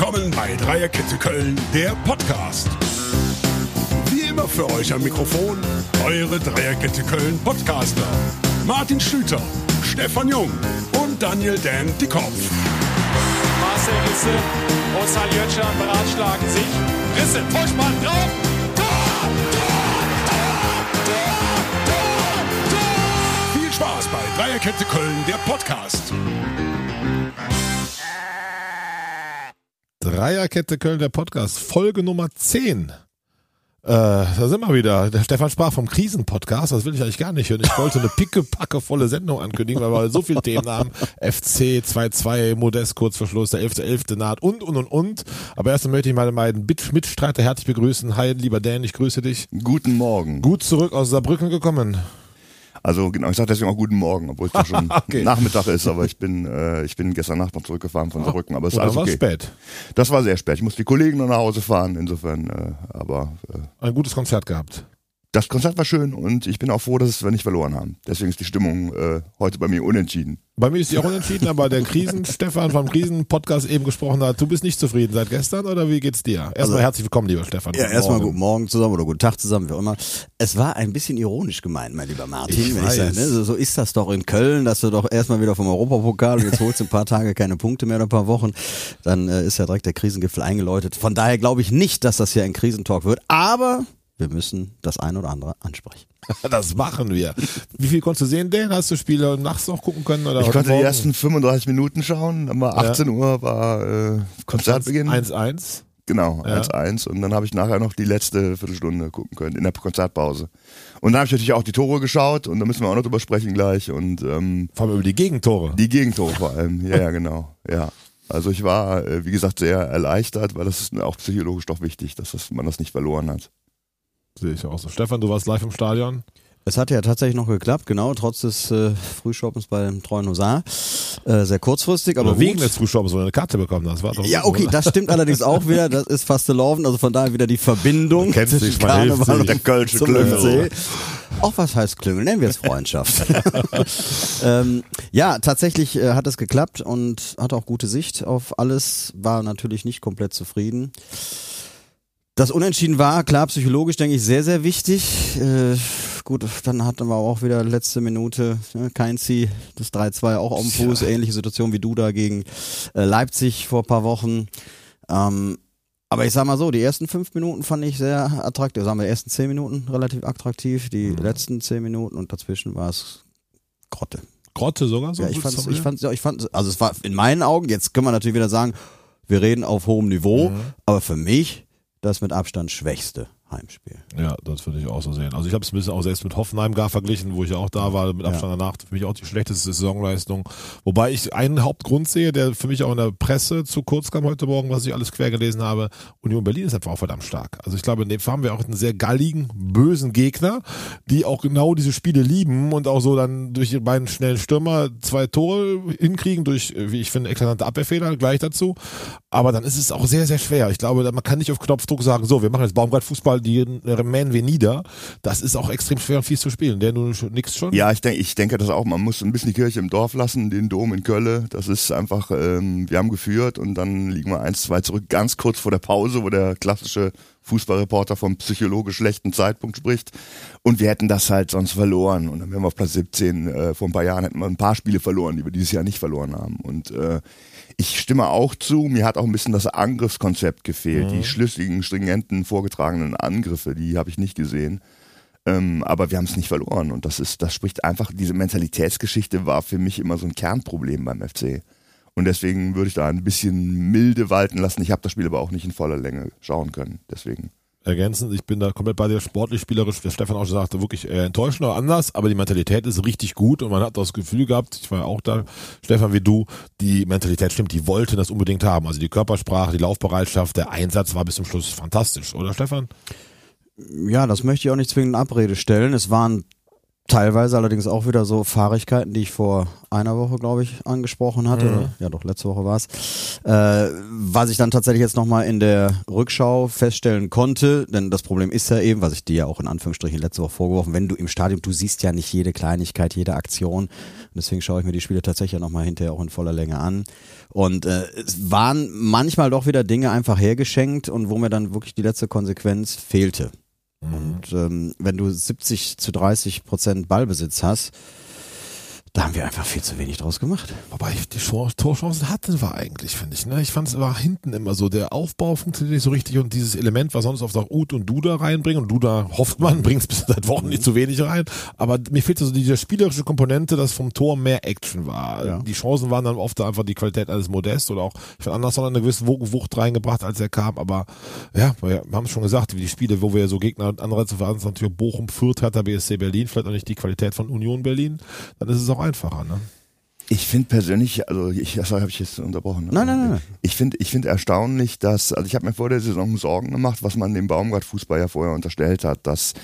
willkommen bei Dreierkette Köln, der Podcast. Wie immer für euch am Mikrofon eure Dreierkette Köln Podcaster. Martin Schlüter, Stefan Jung und Daniel Dan Dickhoff. Marcel Risse und Saljötschan beratschlagen sich. Risse, Vollspann drauf. Tor, Tor, Tor. Viel Spaß bei Dreierkette Köln, der Podcast. Dreierkette Köln, der Podcast, Folge Nummer 10. Äh, da sind wir wieder. Der Stefan sprach vom Krisenpodcast, das will ich eigentlich gar nicht hören. Ich wollte eine pickepackevolle Sendung ankündigen, weil wir so viele Themen haben. FC 2-2, Modest kurz vor Schluss, der 11.11. naht und, und, und, und. Aber erst möchte ich meine beiden Mit Mitstreiter herzlich begrüßen. Hi, lieber Dan, ich grüße dich. Guten Morgen. Gut zurück aus Saarbrücken gekommen. Also genau, ich sage deswegen auch guten Morgen, obwohl es ja schon Okay. Nachmittag ist, aber ich bin äh, ich bin gestern Nacht noch zurückgefahren von Saarbrücken, aber es ist alles war okay. spät? Das war sehr spät. Ich musste die Kollegen noch nach Hause fahren, insofern, äh, aber äh, Ein gutes Konzert gehabt. Das Konzert war schön und ich bin auch froh, dass wir nicht verloren haben. Deswegen ist die Stimmung äh, heute bei mir unentschieden. Bei mir ist die auch unentschieden, aber der Krisen-Stefan vom Krisen-Podcast eben gesprochen hat. Du bist nicht zufrieden seit gestern oder wie geht's dir? Erstmal Also- herzlich willkommen, lieber Stefan. Ja, erstmal guten Morgen zusammen oder guten Tag zusammen, wie auch immer. Es war ein bisschen ironisch gemeint, mein lieber Martin. Ich wenn weiß. sage, ne? so, so ist das doch in Köln, dass du doch erstmal wieder vom Europapokal und jetzt holst du ein paar Tage keine Punkte mehr oder ein paar Wochen. Dann äh, ist ja direkt der Krisengipfel eingeläutet. Von daher glaube ich nicht, dass das hier ein Krisentalk wird, aber wir müssen das ein oder andere ansprechen. Das machen wir. Wie viel konntest du sehen, Dan? Hast du Spiele nachts noch gucken können? Oder Ich konnte die ersten 35 Minuten schauen, dann war 18 Uhr war äh, Konzertbeginn. 1-1. Genau, Ja. 1-1 und dann habe ich nachher noch die letzte Viertelstunde gucken können in der Konzertpause. Und dann habe ich natürlich auch die Tore geschaut und da müssen wir auch noch drüber sprechen gleich und ähm, Vor allem über die Gegentore. Die Gegentore vor allem, ja, ja, genau. Ja. Also ich war, äh, wie gesagt, sehr erleichtert, weil das ist auch psychologisch doch wichtig, dass das, man das nicht verloren hat. Sehe ich auch so. Stefan, du warst live im Stadion. Es hat ja tatsächlich noch geklappt, genau, trotz des äh, Frühschoppens beim treuen Husar. Äh, sehr kurzfristig, aber Aber wegen gut. des Zuschauers, wo du eine Karte bekommen hast. War doch Ja, okay, oder? das stimmt allerdings auch wieder. Das ist fast laufen. Also von daher wieder die Verbindung Man kennt sich, zwischen Karneval und Der Kölsche Klüngel. Auch was heißt Klüngel? Nennen wir es Freundschaft. ähm, ja, tatsächlich äh, hat es geklappt und hatte auch gute Sicht auf alles. War natürlich nicht komplett zufrieden. Das Unentschieden war, klar, psychologisch denke ich sehr, sehr wichtig. Äh, gut, dann hatten wir auch wieder letzte Minute, ne, Keinzi, das 3-2 auch auf dem Fuß, ähnliche Situation wie du da gegen äh, Leipzig vor ein paar Wochen. Ähm, aber ich sag mal so, die ersten fünf Minuten fand ich sehr attraktiv. Sagen wir, die ersten zehn Minuten relativ attraktiv, die letzten zehn Minuten und dazwischen war es Grotte. Grotte sogar so. Ja, ich fand, zu ich fand, ja, ich fand, also es war in meinen Augen, jetzt können wir natürlich wieder sagen, wir reden auf hohem Niveau, aber für mich das mit Abstand schwächste Heimspiel. Ja, das würde ich auch so sehen. Also ich habe es ein bisschen auch selbst mit Hoffenheim gar verglichen, wo ich ja auch da war, mit Abstand danach für mich auch die schlechteste Saisonleistung. Wobei ich einen Hauptgrund sehe, der für mich auch in der Presse zu kurz kam heute Morgen, was ich alles quer gelesen habe. Union Berlin ist einfach auch verdammt stark. Also ich glaube, in dem Fall haben wir auch einen sehr galligen, bösen Gegner, die auch genau diese Spiele lieben und auch so dann durch ihre beiden schnellen Stürmer zwei Tore hinkriegen durch, wie ich finde, eklatante Abwehrfehler gleich dazu. Aber dann ist es auch sehr, sehr schwer. Ich glaube, man kann nicht auf Knopfdruck sagen, so, wir machen jetzt Baumgart-Fußball, die mähen wir nieder. Das ist auch extrem schwer und fies zu spielen. Der nun nix schon. Ja, ich denke, ich denke das auch. Man muss ein bisschen die Kirche im Dorf lassen, den Dom in Köln. Das ist einfach, ähm, wir haben geführt und dann liegen wir eins, zwei zurück, ganz kurz vor der Pause, wo der klassische Fußballreporter vom psychologisch schlechten Zeitpunkt spricht. Und wir hätten das halt sonst verloren. Und dann wären wir auf Platz 17. Äh, vor ein paar Jahren hätten wir ein paar Spiele verloren, die wir dieses Jahr nicht verloren haben. Und äh, ich stimme auch zu, mir hat auch ein bisschen das Angriffskonzept gefehlt. Die schlüssigen, stringenten, vorgetragenen Angriffe, die habe ich nicht gesehen. Ähm, aber wir haben es nicht verloren. Und das ist, das spricht einfach, diese Mentalitätsgeschichte war für mich immer so ein Kernproblem beim FC. Und deswegen würde ich da ein bisschen milde walten lassen. Ich habe das Spiel aber auch nicht in voller Länge schauen können. Deswegen. Ergänzend. Ich bin da komplett bei dir sportlich, spielerisch, wie Stefan auch schon sagte, wirklich äh, enttäuschend oder anders, aber die Mentalität ist richtig gut und man hat das Gefühl gehabt, ich war ja auch da, Stefan wie du, die Mentalität stimmt, die wollten das unbedingt haben. Also die Körpersprache, die Laufbereitschaft, der Einsatz war bis zum Schluss fantastisch, oder Stefan? Ja, das möchte ich auch nicht zwingend in Abrede stellen. Es waren Teilweise allerdings auch wieder so Fahrigkeiten, die ich vor einer Woche, glaube ich, angesprochen hatte. Mhm. Ja, doch, letzte Woche war es. Äh, was ich dann tatsächlich jetzt nochmal in der Rückschau feststellen konnte, denn das Problem ist ja eben, was ich dir ja auch in Anführungsstrichen letzte Woche vorgeworfen, wenn du im Stadion, du siehst ja nicht jede Kleinigkeit, jede Aktion. Und deswegen schaue ich mir die Spiele tatsächlich ja nochmal hinterher auch in voller Länge an. Und äh, es waren manchmal doch wieder Dinge einfach hergeschenkt und wo mir dann wirklich die letzte Konsequenz fehlte. Und ähm, wenn du 70 zu 30 Prozent Ballbesitz hast, da haben wir einfach viel zu wenig draus gemacht. Wobei ich die Torchancen hatten wir eigentlich, finde ich. Ne? Ich fand es war hinten immer so, der Aufbau funktioniert nicht so richtig und dieses Element, was sonst oft auch Ut und Duda reinbringen und Duda hofft man, bringt es bis seit Wochen nicht zu wenig rein, aber mir fehlt so diese spielerische Komponente, dass vom Tor mehr Action war. Ja. Die Chancen waren dann oft einfach die Qualität alles modest oder auch, ich fand Anderson eine gewisse Wucht reingebracht, als er kam, aber ja, wir haben es schon gesagt, wie die Spiele, wo wir so Gegner und andere zu verantworten, natürlich Bochum, Fürth, Hertha, BSC Berlin, vielleicht auch nicht die Qualität von Union Berlin, dann ist es auch einfacher, ne? Ich finde persönlich, also ich, das habe ich jetzt unterbrochen. Nein, nein, nein, nein. Ich finde, ich finde erstaunlich, dass, also ich habe mir vor der Saison Sorgen gemacht, was man dem Baumgart-Fußball ja vorher unterstellt hat, dass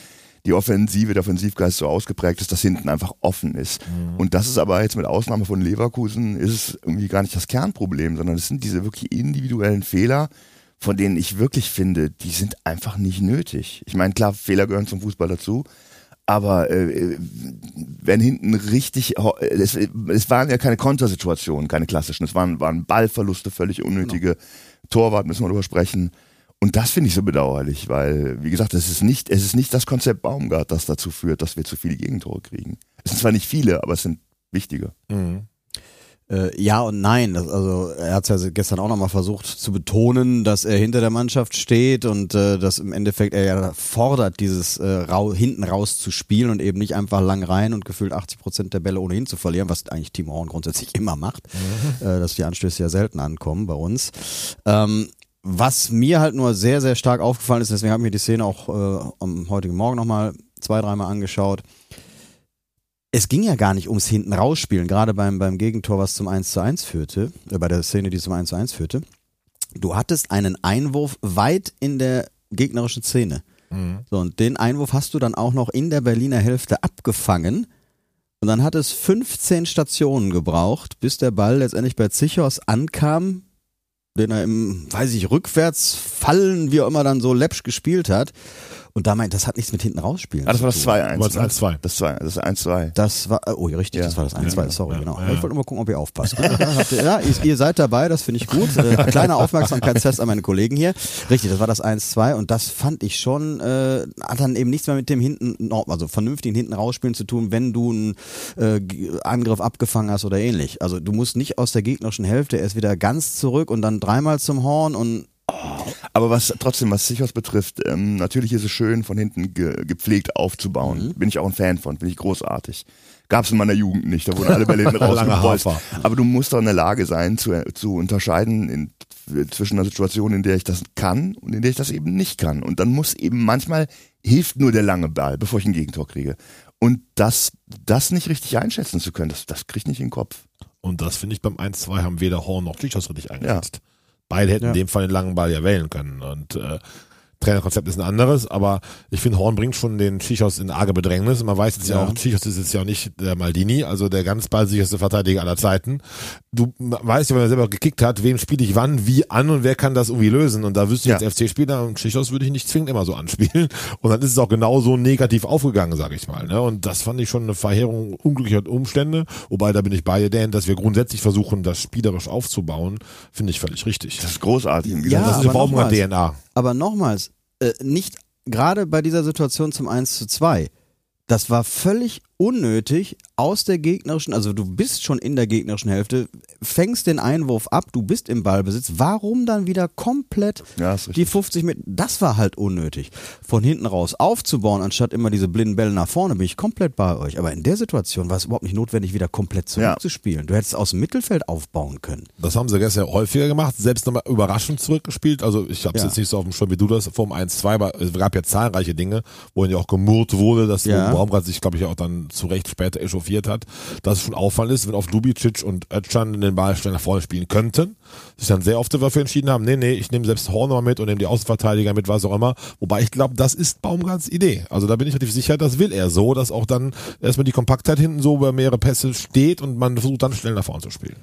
die Offensive, der Offensivgeist so ausgeprägt ist, dass hinten einfach offen ist. Und das ist aber jetzt mit Ausnahme von Leverkusen, ist es irgendwie gar nicht das Kernproblem, sondern es sind diese wirklich individuellen Fehler, von denen ich wirklich finde, die sind einfach nicht nötig. Ich meine, klar, Fehler gehören zum Fußball dazu, aber äh, wenn hinten richtig, es, es waren ja keine Kontersituationen, keine klassischen, es waren, waren Ballverluste, völlig unnötige Torwart, müssen wir drüber sprechen. Und das finde ich so bedauerlich, weil, wie gesagt, es ist nicht, es ist nicht das Konzept Baumgart, das dazu führt, dass wir zu viele Gegentore kriegen. Es sind zwar nicht viele, aber es sind wichtige. Äh, ja und nein. Das, also er hat ja gestern auch nochmal versucht zu betonen, dass er hinter der Mannschaft steht und äh, dass im Endeffekt er ja fordert, dieses äh, rau hinten raus zu spielen und eben nicht einfach lang rein und gefühlt 80 Prozent der Bälle ohnehin zu verlieren, was eigentlich Timo Horn grundsätzlich immer macht, äh, dass die Anstöße ja selten ankommen bei uns. Ähm, was mir halt nur sehr, sehr stark aufgefallen ist, deswegen habe ich mir die Szene auch äh, am heutigen Morgen nochmal zwei, dreimal angeschaut. Es ging ja gar nicht ums hinten rausspielen, gerade beim, beim Gegentor, was zum 1 zu 1 führte, äh, bei der Szene, die zum 1 zu 1 führte. Du hattest einen Einwurf weit in der gegnerischen Szene. So, und den Einwurf hast du dann auch noch in der Berliner Hälfte abgefangen. Und dann hat es 15 Stationen gebraucht, bis der Ball letztendlich bei Zichos ankam, den er im, weiß ich, rückwärts fallen, wie auch immer dann so läppsch gespielt hat. Und da meint, das hat nichts mit hinten rausspielen. Ah, das war das tun. 2-1. Aber das ne? 1-2. Das 2, das 1-2. Das war, oh, ja, richtig, Ja. das war das 1-2, Ja. sorry, Ja. genau. Ja. Ich wollte nur mal gucken, ob ihr aufpasst. Ja, ihr- ihr, seid dabei, das finde ich gut. Äh, kleiner Aufmerksamkeitstest an meine Kollegen hier. Richtig, das war das 1-2 und das fand ich schon, äh, hat dann eben nichts mehr mit dem hinten, also vernünftigen hinten rausspielen zu tun, wenn du einen äh, Angriff abgefangen hast oder ähnlich. Also du musst nicht aus der gegnerischen Hälfte erst wieder ganz zurück und dann dreimal zum Horn und Aber was trotzdem, was Sichos betrifft, ähm, natürlich ist es schön, von hinten ge gepflegt aufzubauen. Bin ich auch ein Fan von, finde ich großartig. Gab es in meiner Jugend nicht, da wurden alle Bälle hinten rausgebolzt. Aber du musst doch in der Lage sein, zu, zu unterscheiden in, zwischen einer Situation, in der ich das kann und in der ich das eben nicht kann. Und dann muss eben manchmal hilft nur der lange Ball, bevor ich ein Gegentor kriege. Und das, das nicht richtig einschätzen zu können, das, das kriegt nicht in den Kopf. Und das finde ich beim 1-2 haben weder Horn noch Tschichos richtig eingesetzt. Beide hätten in dem Fall den langen Ball ja wählen können. Und äh, Trainerkonzept ist ein anderes, aber ich finde, Horn bringt schon den Tschichos in arge Bedrängnis. Man weiß jetzt ja, Ja. auch, Tschichos ist jetzt ja auch nicht der Maldini, also der ganz ballsicherste Verteidiger aller Zeiten. Du weißt ja, wenn er selber gekickt hat, wem spiele ich wann, wie an und wer kann das irgendwie lösen. Und da wüsste ich Ja. als FC-Spieler, und Tschichos würde ich nicht zwingend immer so anspielen. Und dann ist es auch genauso negativ aufgegangen, sage ich mal. Ne? Und das fand ich schon eine Verheerung unglücklicher Umstände. Wobei, da bin ich bei dir, Dan, dass wir grundsätzlich versuchen, das spielerisch aufzubauen, finde ich völlig richtig. Das ist großartig. Und Ja, das ist eine Baumgart nochmals. DNA. Aber nochmals, äh, nicht gerade bei dieser Situation zum 1 zu 2. Das war völlig unnötig aus der gegnerischen, also du bist schon in der gegnerischen Hälfte, fängst den Einwurf ab, du bist im Ballbesitz. Warum dann wieder komplett Ja, die 50 mit? Das war halt unnötig. Von hinten raus aufzubauen, anstatt immer diese blinden Bälle nach vorne, bin ich komplett bei euch. Aber in der Situation war es überhaupt nicht notwendig, wieder komplett Ja. zurückzuspielen. Du hättest aus dem Mittelfeld aufbauen können. Das haben sie gestern häufiger gemacht, selbst nochmal überraschend zurückgespielt. Also ich habe es Ja. jetzt nicht so auf dem Schirm wie du das vor dem 1-2, aber es gab ja zahlreiche Dinge, wo ja auch gemurrt wurde, dass Ja. Baumgart sich, glaube ich, auch dann zu Recht später echauffiert hat, dass es schon auffallend ist, wenn auf Lubicic und Özcan den Ball schnell nach vorne spielen könnten, sich dann sehr oft dafür entschieden haben, nee, nee, ich nehme selbst Horner mit und nehme die Außenverteidiger mit, was auch immer. Wobei ich glaube, das ist Baumgarts Idee. Also da bin ich relativ sicher, das will er so, dass auch dann erstmal die Kompaktheit hinten so über mehrere Pässe steht und man versucht dann schnell nach vorne zu spielen.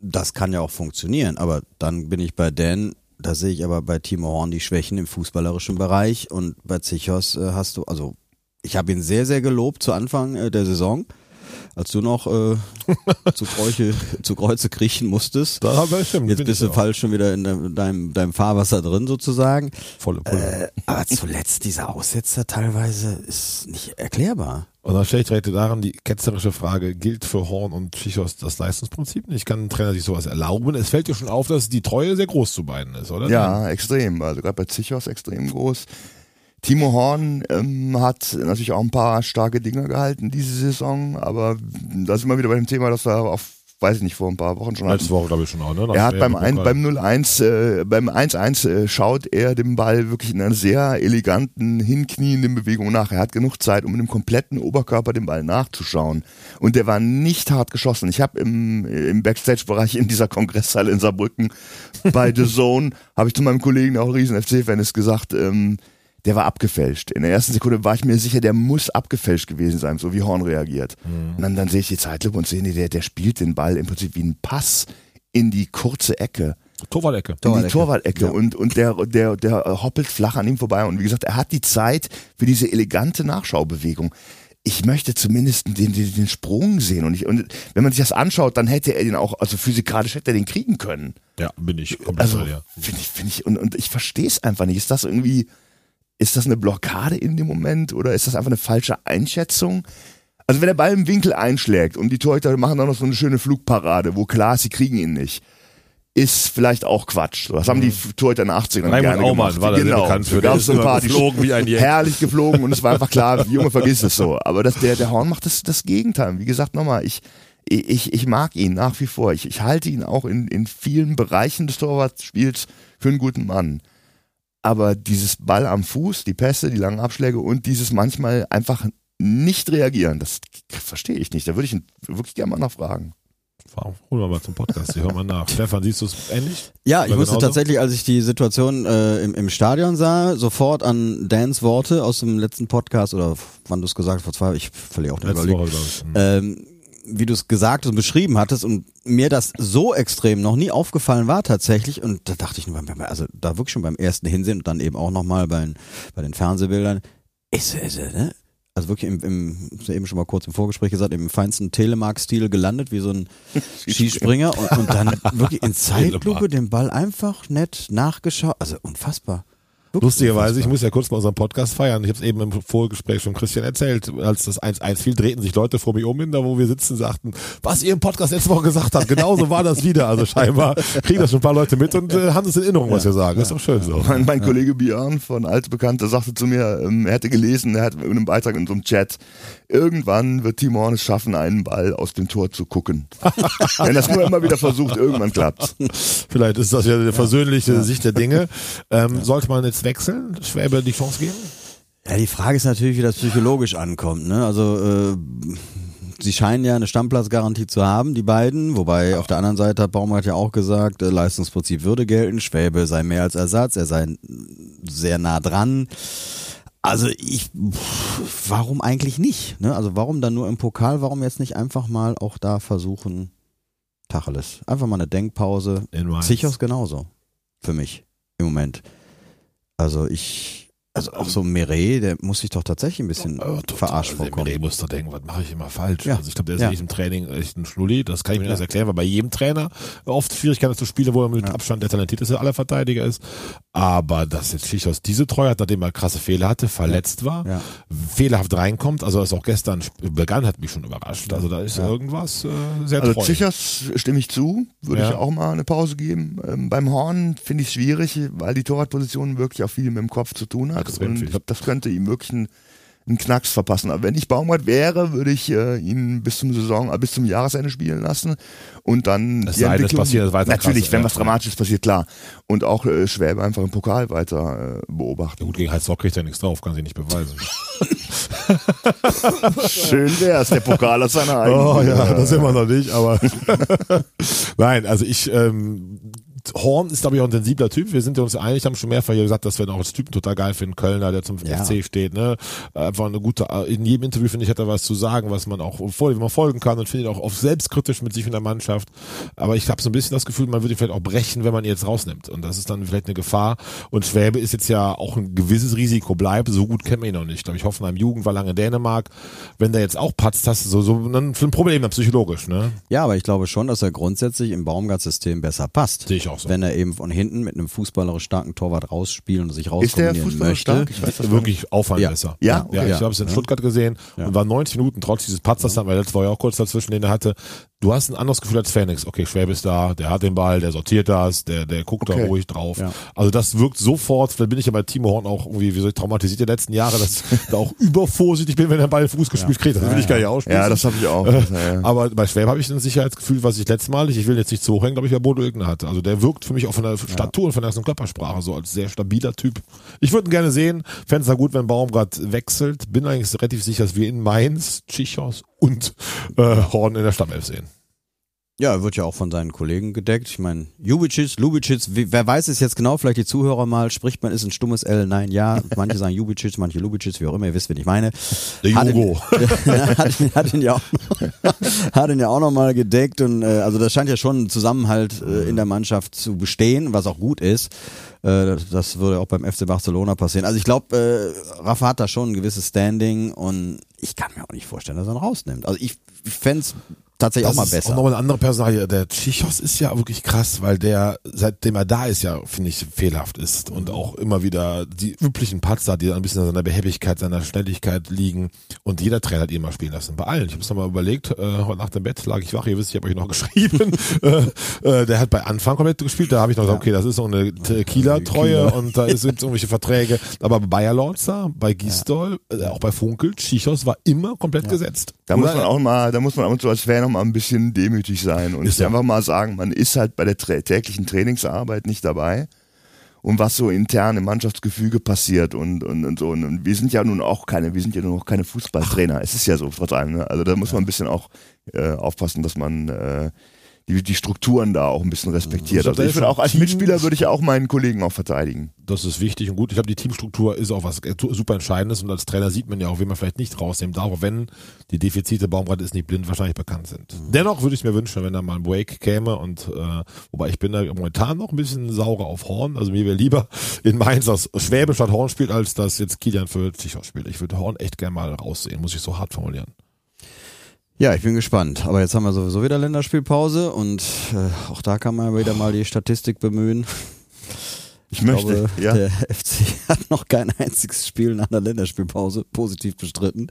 Das kann ja auch funktionieren, aber dann bin ich bei Dan, da sehe ich aber bei Timo Horn die Schwächen im fußballerischen Bereich und bei Zichos äh, hast du, also ich habe ihn sehr, sehr gelobt zu Anfang äh, der Saison, als du noch äh, zu, Kreuche, zu Kreuze kriechen musstest. Da habe ich stimmt. Jetzt bist du falsch schon wieder in deinem, deinem, deinem Fahrwasser drin sozusagen. Volle Pulle. Äh, aber zuletzt dieser Aussetzer teilweise ist nicht erklärbar. Und dann stelle ich direkt daran die ketzerische Frage, gilt für Horn und Chichos das Leistungsprinzip nicht? Kann ein Trainer sich sowas erlauben? Es fällt dir schon auf, dass die Treue sehr groß zu beiden ist, oder? Ja, extrem. Also gerade bei Zichos extrem groß. Timo Horn ähm, hat natürlich auch ein paar starke Dinger gehalten diese Saison, aber da sind wir wieder bei dem Thema, das wir auf, weiß ich nicht, vor ein paar Wochen schon hatten. Letzte Woche, glaube ich, schon auch, ne? Nach Er hat beim, ein, beim 0-1, äh, beim 1-1 äh, schaut er dem Ball wirklich in einer sehr eleganten, hinknienden Bewegung nach. Er hat genug Zeit, um mit dem kompletten Oberkörper dem Ball nachzuschauen. Und der war nicht hart geschossen. Ich habe im, im Backstage-Bereich in dieser Kongresshalle in Saarbrücken bei The Zone, habe ich zu meinem Kollegen, der auch riesen FC-Fan ist, gesagt, ähm, der war abgefälscht. In der ersten Sekunde war ich mir sicher, der muss abgefälscht gewesen sein, so wie Horn reagiert. Und dann, dann sehe ich die Zeitlupe und sehe, nee, der, der spielt den Ball im Prinzip wie ein Pass in die kurze Ecke, Torwart-Ecke. in die Torwart-Ecke. Torwart-Ecke Ja. und, und der, der, der hoppelt flach an ihm vorbei. Und wie gesagt, er hat die Zeit für diese elegante Nachschaubewegung. Ich möchte zumindest den, den, den Sprung sehen. Und, ich, und wenn man sich das anschaut, dann hätte er den auch, also physikalisch hätte er den kriegen können. Ja, bin ich komplett Also dir. finde ich, finde ich, und, und ich verstehe es einfach nicht. Ist das irgendwie, ist das eine Blockade in dem Moment oder ist das einfach eine falsche Einschätzung? Also wenn der Ball im Winkel einschlägt und die Torhüter machen dann noch so eine schöne Flugparade, wo klar ist, sie kriegen ihn nicht, ist vielleicht auch Quatsch. Das haben die Torhüter in den 80ern Raimund gerne Aumann gemacht. war da genau. bekannt für. Da ist so ein paar, die geflogen wie ein Jack. herrlich geflogen und es war einfach klar, Junge, vergiss es so. Aber das, der, der Horn macht das, das Gegenteil. Wie gesagt, nochmal, ich, ich, ich mag ihn nach wie vor. Ich, ich halte ihn auch in, in vielen Bereichen des Torwartspiels für einen guten Mann. Aber dieses Ball am Fuß, die Pässe, die langen Abschläge und dieses manchmal einfach nicht reagieren, das verstehe ich nicht. Da würde ich ihn wirklich gerne mal nachfragen. Warum? Holen wir mal zum Podcast. Hier, hör mal nach. Stefan, siehst du es ähnlich? Ja, ich Oder musste genauso? tatsächlich, als ich die Situation äh, im, im Stadion sah, sofort an Dans Worte aus dem letzten Podcast oder wann du es gesagt hast, vor zwei, ich verliere auch den Letzte Überblick. Woche, ich. ähm, wie du es gesagt und beschrieben hattest und mir das so extrem noch nie aufgefallen war tatsächlich und da dachte ich nur, also da wirklich schon beim ersten Hinsehen und dann eben auch nochmal bei, den- bei den Fernsehbildern, ist, ist, ne? Also wirklich im, im eben schon mal kurz im Vorgespräch gesagt, im feinsten Telemark-Stil gelandet, wie so ein Skispringer und, und dann wirklich in Zeitlupe den Ball einfach nett nachgeschaut. Also unfassbar. Wirklich Lustigerweise, ich muss ja kurz mal unseren Podcast feiern. Ich habe es eben im Vorgespräch schon Christian erzählt. Als das 1-1 fiel, drehten sich Leute vor mir um, hin, da wo wir sitzen, sagten, was ihr im Podcast letzte Woche gesagt habt. Genauso war das wieder. Also scheinbar kriegen das schon ein paar Leute mit und äh, haben es in Erinnerung, was wir sagen. Ist doch schön so. Mein, mein Kollege Björn von Altbekannter sagte zu mir, ähm, er hätte gelesen, er hat in einem Beitrag in so einem Chat, irgendwann wird Timo Horn es schaffen, einen Ball aus dem Tor zu gucken. Wenn das nur immer wieder versucht, irgendwann klappt's. Vielleicht ist das ja eine versöhnliche Sicht der Dinge. Ähm, Sollte man jetzt wechseln? Schwäbe die Chance geben? Ja, die Frage ist natürlich, wie das psychologisch ankommt. Ne? Also äh, sie scheinen ja eine Stammplatzgarantie zu haben, die beiden. Wobei auf der anderen Seite hat Baumgart ja auch gesagt, äh, Leistungsprinzip würde gelten. Schwäbe sei mehr als Ersatz, er sei sehr nah dran. Also ich, pff, warum eigentlich nicht? Ne? Also warum dann nur im Pokal? Warum jetzt nicht einfach mal auch da versuchen, Tacheles? Einfach mal eine Denkpause. Sichers genauso. Für mich. Im Moment. Also ich, also auch so Meret, der muss sich doch tatsächlich ein bisschen total. verarscht Also, vorkommen. Der muss doch denken, was mache ich immer falsch? Ja. Also ich glaube, der ist Ja. nicht im Training echt ein Schlulli. Das kann ich mir nicht erst erklären, weil bei jedem Trainer oft Schwierigkeiten zu spielen, wo er mit Abstand der talentierteste aller Verteidiger ist. Aber dass jetzt Schichos diese Treue hat, nachdem er krasse Fehler hatte, verletzt war, Ja. fehlerhaft reinkommt, also das auch gestern begann, hat mich schon überrascht. Also da ist irgendwas äh, sehr Also treu. Zichers stimme ich zu, würde Ja. ich auch mal eine Pause geben. Ähm, beim Horn finde ich es schwierig, weil die Torwartposition wirklich auch viel mit dem Kopf zu tun hat. Extrem und viel. ich glaube, das könnte ihm wirklich einen, einen Knacks verpassen. Aber wenn ich Baumgart wäre, würde ich äh, ihn bis zum Saison, äh, bis zum Jahresende spielen lassen und dann Es die sei Entwicklung- passiert weiter Natürlich, krass, wenn ja. was Dramatisches passiert, klar. Und auch äh, Schwäbe einfach im Pokal weiter äh, beobachten. Gut, gegen Heißrock kriegt er nichts drauf, kann sich nicht beweisen. Schön wär's, der Pokal aus seiner eigenen. Oh ja, das sind wir noch nicht, aber nein, also ich ähm, Horn ist, glaube ich, auch ein sensibler Typ. Wir sind uns einig, haben schon mehrfach hier gesagt, dass wir ihn auch als Typen total geil finden. Kölner, der zum Ja. FC steht, ne? Einfach eine gute, in jedem Interview, finde ich, hat er was zu sagen, was man auch wie man folgen kann und findet auch oft selbstkritisch mit sich und der Mannschaft. Aber ich habe so ein bisschen das Gefühl, man würde ihn vielleicht auch brechen, wenn man ihn jetzt rausnimmt. Und das ist dann vielleicht eine Gefahr. Und Schwäbe ist jetzt ja auch ein gewisses Risiko bleibt. So gut kennen wir ihn noch nicht. Ich glaube, ich Hoffenheim Jugend war lange in Dänemark. Wenn der jetzt auch patzt, hast du so, so dann für ein Problem dann psychologisch, ne? Ja, aber ich glaube schon, dass er grundsätzlich im Baumgart-System besser passt. Sehe ich auch so. Wenn er eben von hinten mit einem fußballerisch starken Torwart rausspielen und sich Ist der rauskombinieren Fußballer möchte. stark? Ich weiß das wirklich auffallend Ja. besser. Ja? ja Okay. ich habe es in Stuttgart gesehen und war 90 Minuten trotz dieses Patzers dann, weil letztes war ja auch kurz dazwischen, den er hatte. Du hast ein anderes Gefühl als Phoenix. Okay, Schwäbe ist da, der hat den Ball, der sortiert das, der, der guckt da Okay. ruhig drauf. Ja. Also das wirkt sofort, vielleicht bin ich ja bei Timo Horn auch irgendwie, wie soll ich traumatisiert die letzten Jahre, dass ich da auch übervorsichtig bin, wenn er den Ball den Fuß gespielt kriegt. Das will ich gar nicht ausschließen. Ja, das habe ich auch. Äh, Ja, ja. Aber bei Schwäbe habe ich ein Sicherheitsgefühl, was ich letztes Mal, ich will jetzt nicht zu hoch hängen, glaube ich, bei Bodo Ilgner hatte. Also der wirkt für mich auch von der Statur und von der ganzen Körpersprache so als sehr stabiler Typ. Ich würde ihn gerne sehen. Fände es da gut, wenn Baumgart wechselt. Bin eigentlich relativ sicher, dass wir in Mainz, Tschichos und äh, Horn in der Stammelf sehen. Ja, er wird ja auch von seinen Kollegen gedeckt. Ich meine, Jubicic, Lubicic, wer weiß es jetzt genau, vielleicht die Zuhörer mal, spricht man, ist ein stummes L, nein, ja. Manche sagen Jubicic, manche Lubicic, wie auch immer, ihr wisst, wen ich meine. Der Hat ihn- Jugo. hat, ihn, hat ihn ja auch hat ihn ja auch noch mal gedeckt und äh, also da scheint ja schon ein Zusammenhalt äh, in der Mannschaft zu bestehen, was auch gut ist. Äh, das würde auch beim FC Barcelona passieren. Also ich glaube, äh, Rafa hat da schon ein gewisses Standing und ich kann mir auch nicht vorstellen, dass er ihn rausnimmt. Also ich, ich fände es tatsächlich auch mal ist besser. Auch nochmal eine andere Personalie. Der Tschichos ist ja wirklich krass, weil der, seitdem er da ist, ja, finde ich, fehlerhaft ist und auch immer wieder die üblichen Patzer, die ein bisschen an seiner Behebigkeit, seiner Schnelligkeit liegen und jeder Trainer hat ihn mal spielen lassen. Bei allen. Ich habe es nochmal überlegt, äh, heute nach dem Bett lag ich wach, ihr wisst, ich habe euch noch geschrieben. äh, äh, der hat bei Anfang komplett gespielt, da habe ich noch gesagt, okay, das ist so eine Kieler Treue und da sind irgendwelche Verträge. Aber bei Bayer Lorza, bei Gisdol, äh, auch bei Funkel, Tschichos war immer komplett gesetzt. Da muss man auch mal, da muss man ab und zu als Fan noch mal ein bisschen demütig sein und Ist so. einfach mal sagen, man ist halt bei der täglichen Trainingsarbeit nicht dabei. Und was so intern im Mannschaftsgefüge passiert und, und, und so. Und wir sind ja nun auch keine, wir sind ja nun auch keine Fußballtrainer. Es ist ja so, trotz allem. Ne? Also da muss man ein bisschen auch äh, aufpassen, dass man äh, die, die Strukturen da auch ein bisschen respektiert. Also ich würde auch als Team- Mitspieler würde ich ja auch meinen Kollegen auch verteidigen. Das ist wichtig und gut. Ich glaube, die Teamstruktur ist auch was super Entscheidendes und als Trainer sieht man ja auch, wen man vielleicht nicht rausnehmen darf, auch wenn die Defizite Baumgart ist nicht blind wahrscheinlich bekannt sind. Dennoch würde ich mir wünschen, wenn da mal ein Break käme und äh, wobei ich bin da momentan noch ein bisschen saurer auf Horn. Also mir wäre lieber in Mainz das Schwäbe statt Horn spielt, als dass jetzt Kilian für Zichos spielt. Ich würde Horn echt gerne mal raussehen, muss ich so hart formulieren. Ja, ich bin gespannt. Aber jetzt haben wir sowieso wieder Länderspielpause und äh, auch da kann man wieder mal die Statistik bemühen. Ich möchte, glaube, ja. der FC hat noch kein einziges Spiel nach einer Länderspielpause positiv bestritten.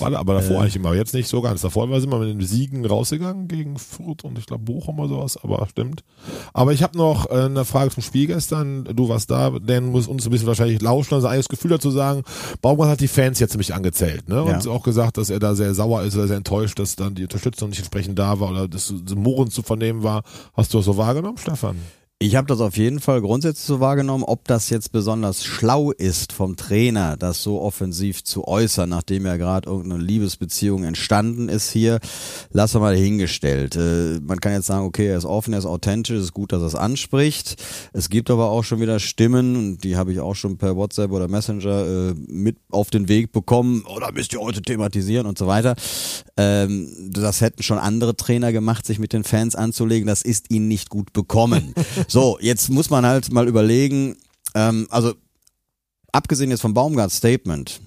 War da, aber davor eigentlich immer, jetzt nicht so ganz. Davor sind wir mit den Siegen rausgegangen gegen Fürth und ich glaube Bochum oder sowas, aber stimmt. Aber ich habe noch äh, eine Frage zum Spiel gestern. Du warst da, Dan muss uns ein bisschen wahrscheinlich lauschen, also eigenes Gefühl dazu sagen. Baumgart hat die Fans jetzt ziemlich angezählt, ne? Und Ja. auch gesagt, dass er da sehr sauer ist oder sehr enttäuscht, dass dann die Unterstützung nicht entsprechend da war oder das Murren zu vernehmen war. Hast du das so wahrgenommen, Stefan? Ich habe das auf jeden Fall grundsätzlich so wahrgenommen, ob das jetzt besonders schlau ist vom Trainer, das so offensiv zu äußern, nachdem ja gerade irgendeine Liebesbeziehung entstanden ist hier, lassen wir mal dahingestellt. Äh, man kann jetzt sagen, okay, er ist offen, er ist authentisch, es ist gut, dass er es anspricht. Es gibt aber auch schon wieder Stimmen, und die habe ich auch schon per WhatsApp oder Messenger äh, mit auf den Weg bekommen, oder müsst ihr heute thematisieren und so weiter. Ähm, das hätten schon andere Trainer gemacht, sich mit den Fans anzulegen. Das ist ihnen nicht gut bekommen. so, jetzt muss man halt mal überlegen, ähm, also abgesehen jetzt vom Baumgart Statement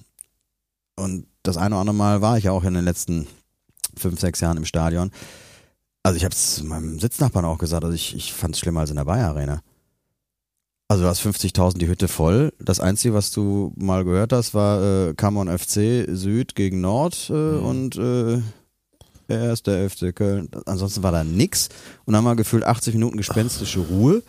und das eine oder andere Mal war ich ja auch in den letzten fünf, sechs Jahren im Stadion. Also ich habe es meinem Sitznachbarn auch gesagt, also ich, ich fand es schlimmer als in der Bayer Arena. Also du hast 50.000 die Hütte voll. Das Einzige, was du mal gehört hast, war äh, Kamon FC Süd gegen Nord äh, und äh, er ist der FC Köln. Ansonsten war da nix. Und dann haben wir gefühlt 80 Minuten gespenstische Ruhe.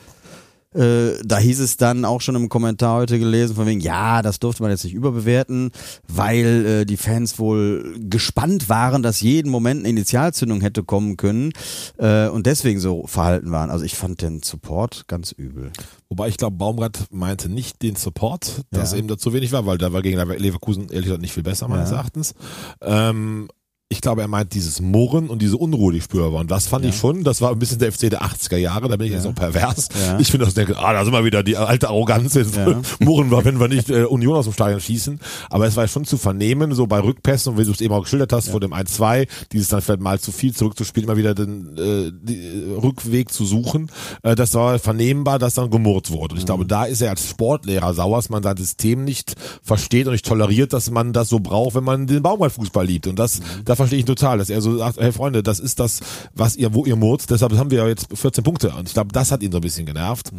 Äh, da hieß es dann auch schon im Kommentar heute gelesen, von wegen, ja, das durfte man jetzt nicht überbewerten, weil äh, die Fans wohl gespannt waren, dass jeden Moment eine Initialzündung hätte kommen können äh, und deswegen so verhalten waren. Also ich fand den Support ganz übel. Wobei ich glaube, Baumgart meinte nicht den Support, dass Ja. eben da zu wenig war, weil da war gegen Leverkusen ehrlich gesagt nicht viel besser, meines Ja. Erachtens. Ähm, ich glaube, er meint dieses Murren und diese Unruhe, die spürbar. Und das fand ich schon, das war ein bisschen der FC der 80er Jahre, da bin ich jetzt auch pervers. Ja. Ich finde das, denke, ah, da sind wir wieder die alte Arroganz, jetzt Ja. murren wir, wenn wir nicht äh, Union aus dem Stadion schießen. Aber es war schon zu vernehmen, so bei Rückpässen, und wie du es eben auch geschildert hast, vor dem 1-2, dieses dann vielleicht mal zu viel zurückzuspielen, immer wieder den äh, äh, Rückweg zu suchen. Äh, das war vernehmbar, dass dann gemurrt wurde. Und ich glaube, da ist er als Sportlehrer sauer, dass man sein System nicht versteht und nicht toleriert, dass man das so braucht, wenn man den Baumgart-Fußball liebt. Und das, da verstehe ich total, dass er so sagt, hey Freunde, das ist das, was ihr, wo ihr murrt, deshalb haben wir ja jetzt 14 Punkte. Und ich glaube, das hat ihn so ein bisschen genervt.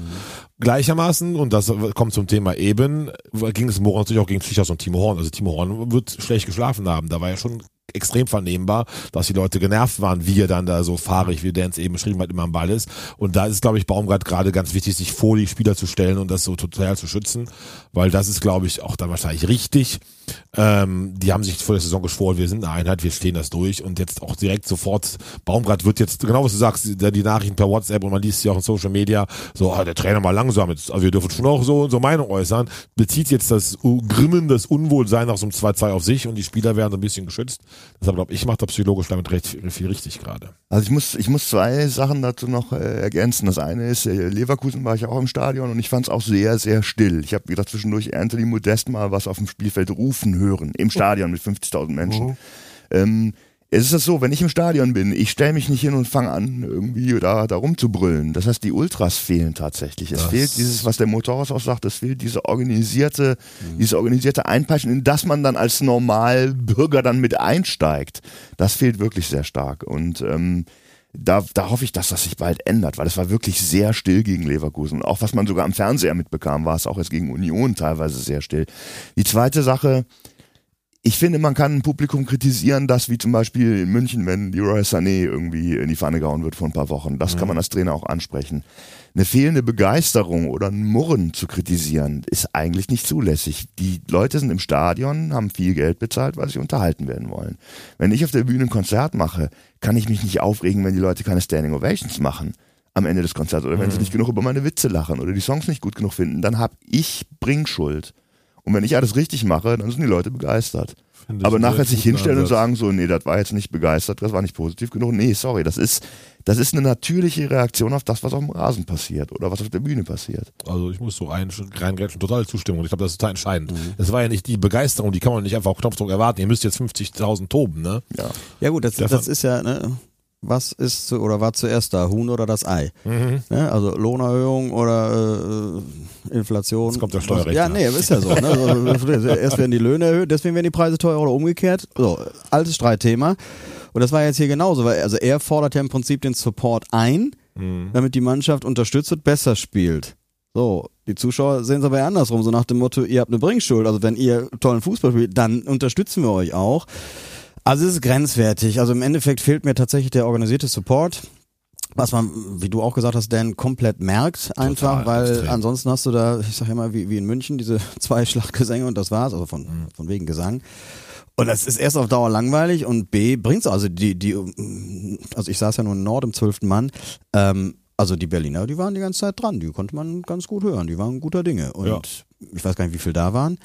Gleichermaßen, und das kommt zum Thema eben, ging es morgen natürlich auch gegen Schichers und Timo Horn. Also Timo Horn wird schlecht geschlafen haben. Da war ja schon extrem vernehmbar, dass die Leute genervt waren, wie er dann da so fahrig, wie Dance eben beschrieben hat, immer am Ball ist. Und da ist glaube ich, Baumgart gerade ganz wichtig, sich vor die Spieler zu stellen und das so total zu schützen, weil das ist, glaube ich, auch dann wahrscheinlich richtig. Ähm, die haben sich vor der Saison geschworen, wir sind eine Einheit, wir stehen das durch und jetzt auch direkt sofort, Baumgart wird jetzt, genau was du sagst, die Nachrichten per WhatsApp und man liest sie auch in Social Media, so, ah, der Trainer mal langsam, jetzt, also wir dürfen schon auch so unsere Meinung äußern, bezieht jetzt das Grimmen, das Unwohlsein nach so einem 2-2 auf sich und die Spieler werden so ein bisschen geschützt. Deshalb glaube ich, macht er psychologisch damit recht viel richtig gerade. Also ich muss, ich muss zwei Sachen dazu noch äh, ergänzen. Das eine ist, äh, Leverkusen war ich auch im Stadion und ich fand es auch sehr, sehr still. Ich habe wieder zwischendurch Anthony Modest mal was auf dem Spielfeld rufen hören, im Stadion mit 50.000 Menschen. Ähm, es ist das so, wenn ich im Stadion bin, ich stelle mich nicht hin und fange an, irgendwie da, da rumzubrüllen. Das heißt, die Ultras fehlen tatsächlich. Es fehlt dieses, was der Motorhaus auch sagt, es fehlt diese organisierte, dieses organisierte Einpeitschen, in das man dann als Normalbürger dann mit einsteigt. Das fehlt wirklich sehr stark. Und ähm, da, da hoffe ich, dass das sich bald ändert, weil es war wirklich sehr still gegen Leverkusen. Und auch was man sogar am Fernseher mitbekam, war es auch jetzt gegen Union teilweise sehr still. Die zweite Sache, ich finde, man kann ein Publikum kritisieren, das wie zum Beispiel in München, wenn Leroy Sané irgendwie in die Pfanne gehauen wird vor ein paar Wochen. Das kann man als Trainer auch ansprechen. Eine fehlende Begeisterung oder ein Murren zu kritisieren, ist eigentlich nicht zulässig. Die Leute sind im Stadion, haben viel Geld bezahlt, weil sie unterhalten werden wollen. Wenn ich auf der Bühne ein Konzert mache, kann ich mich nicht aufregen, wenn die Leute keine Standing Ovations machen am Ende des Konzerts oder wenn sie nicht genug über meine Witze lachen oder die Songs nicht gut genug finden, dann hab ich Bringschuld. Und wenn ich alles richtig mache, dann sind die Leute begeistert. Aber nachher sich hinstellen und sagen so, nee, das war jetzt nicht begeistert, das war nicht positiv genug. Nee, sorry, das ist, das ist eine natürliche Reaktion auf das, was auf dem Rasen passiert oder was auf der Bühne passiert. Also ich muss so rein, reingrätschen, total Zustimmung. Ich glaube, das ist total entscheidend. Mhm. Das war ja nicht die Begeisterung, die kann man nicht einfach auf Knopfdruck erwarten. Ihr müsst jetzt 50.000 toben, ne? Ja. Ja gut, das, Stefan? das ist ja, ne, was ist zu, oder war zuerst da, Huhn oder das Ei? Mhm. Ne? Also Lohnerhöhung oder äh, Inflation. Jetzt kommt der Steuerrechner. Ja, nee, ist ja so. Ne? Also, erst werden die Löhne erhöht, deswegen werden die Preise teurer oder umgekehrt. So, altes Streitthema. Und das war jetzt hier genauso, weil also er fordert ja im Prinzip den Support ein, Mhm. damit die Mannschaft unterstützt und besser spielt. So, die Zuschauer sehen es aber eher andersrum, so nach dem Motto, ihr habt eine Bringschuld. Also wenn ihr tollen Fußball spielt, dann unterstützen wir euch auch. Also es ist grenzwertig. Also im Endeffekt fehlt mir tatsächlich der organisierte Support. Was man, wie du auch gesagt hast, Dan komplett merkt einfach, Total, weil extrem. ansonsten hast du da, ich sag immer, wie, wie in München, diese zwei Schlaggesänge und das war's, also von, Mhm. von wegen Gesang. Und das ist erst auf Dauer langweilig und B bringt's also die, die, also ich saß ja nur in Nord im zwölften Mann, ähm, also die Berliner, die waren die ganze Zeit dran, die konnte man ganz gut hören, die waren guter Dinge und Ja. ich weiß gar nicht, wie viel da waren,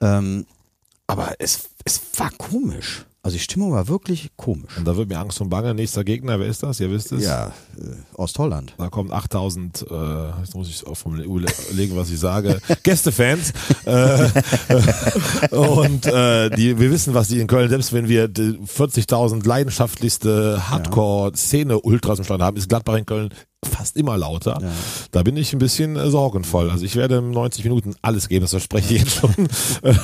ähm, aber es, es war komisch. Also die Stimmung war wirklich komisch. Und da wird mir Angst und Bange. Nächster Gegner, wer ist das? Ihr wisst es. Ja, äh, Ostholland. Da kommen 8000, äh, jetzt muss ich auch vom überlegen, was ich sage, Gästefans. äh, und äh, die, wir wissen, was die in Köln, selbst wenn wir die 40.000 leidenschaftlichste Hardcore-Szene-Ultras im Stand haben, ist Gladbach in Köln fast immer lauter. Ja. Da bin ich ein bisschen äh, sorgenvoll. Also ich werde in 90 Minuten alles geben, das verspreche ich jetzt schon. Äh,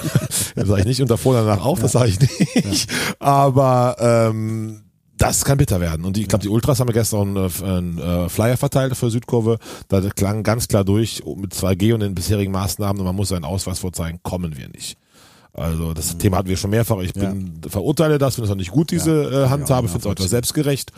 das sage ich nicht unter vor danach auf, das sage ich nicht. Aber ähm, das kann bitter werden. Und ich glaube, die Ultras haben ja gestern einen, äh, einen äh, Flyer verteilt für Südkurve. Da klang ganz klar durch, mit 2G und den bisherigen Maßnahmen, und man muss einen Ausweis vorzeigen, kommen wir nicht. Also das Thema hatten wir schon mehrfach. Ich bin verurteile das, finde es auch nicht gut, diese äh, Handhabe, finde es auch etwas selbstgerecht,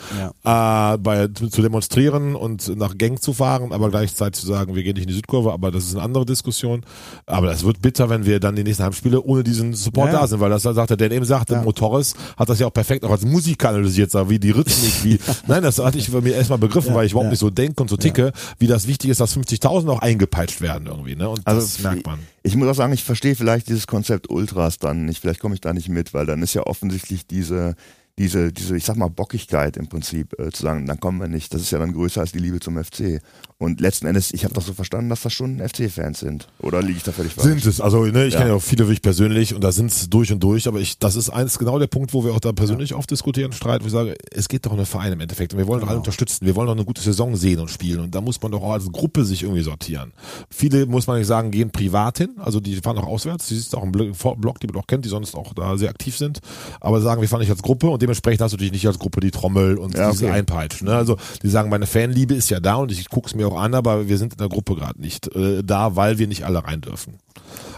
äh, bei, zu, demonstrieren und nach Gang zu fahren, aber gleichzeitig zu sagen, wir gehen nicht in die Südkurve, aber das ist eine andere Diskussion. Aber es wird bitter, wenn wir dann die nächsten Heimspiele ohne diesen Support Ja. da sind, weil das sagt er, der eben sagte, Motorris hat das ja auch perfekt auch als Musiker analysiert, wie die Rhythmik, wie, nein, das hatte ich mir erstmal begriffen, weil ich überhaupt nicht so denke und so ticke, wie das wichtig ist, dass 50.000 auch eingepeitscht werden irgendwie, ne? Und Also das merkt man. Ich muss auch sagen, ich verstehe vielleicht dieses Konzept Ultras dann nicht. Vielleicht komme ich da nicht mit, weil dann ist ja offensichtlich diese, diese, diese, ich sag mal, Bockigkeit im Prinzip äh, zu sagen, dann kommen wir nicht. Das ist ja dann größer als die Liebe zum FC. Und letzten Endes, ich habe doch so verstanden, dass das schon FC-Fans sind. Oder liege ich da völlig falsch? Sind es, also ne, ich Ja. kenne ja auch viele wirklich persönlich und da sind es durch und durch, aber ich, das ist eins genau der Punkt, wo wir auch da persönlich oft diskutieren, streiten, wo ich sage, es geht doch um den Verein im Endeffekt und wir wollen doch alle unterstützen, wir wollen doch eine gute Saison sehen und spielen und da muss man doch auch als Gruppe sich irgendwie sortieren. Viele, muss man nicht sagen, gehen privat hin, also die fahren auch auswärts, die ist auch im Blo- Blog, die man auch kennt, die sonst auch da sehr aktiv sind, aber sagen, wir fahren nicht als Gruppe und dementsprechend hast du natürlich nicht als Gruppe die Trommel und Ja, diese okay. Einpeitschen. Ne? Also die sagen, meine Fanliebe ist ja da und ich gucke es mir auch an, aber wir sind in der Gruppe gerade nicht äh, da, weil wir nicht alle rein dürfen.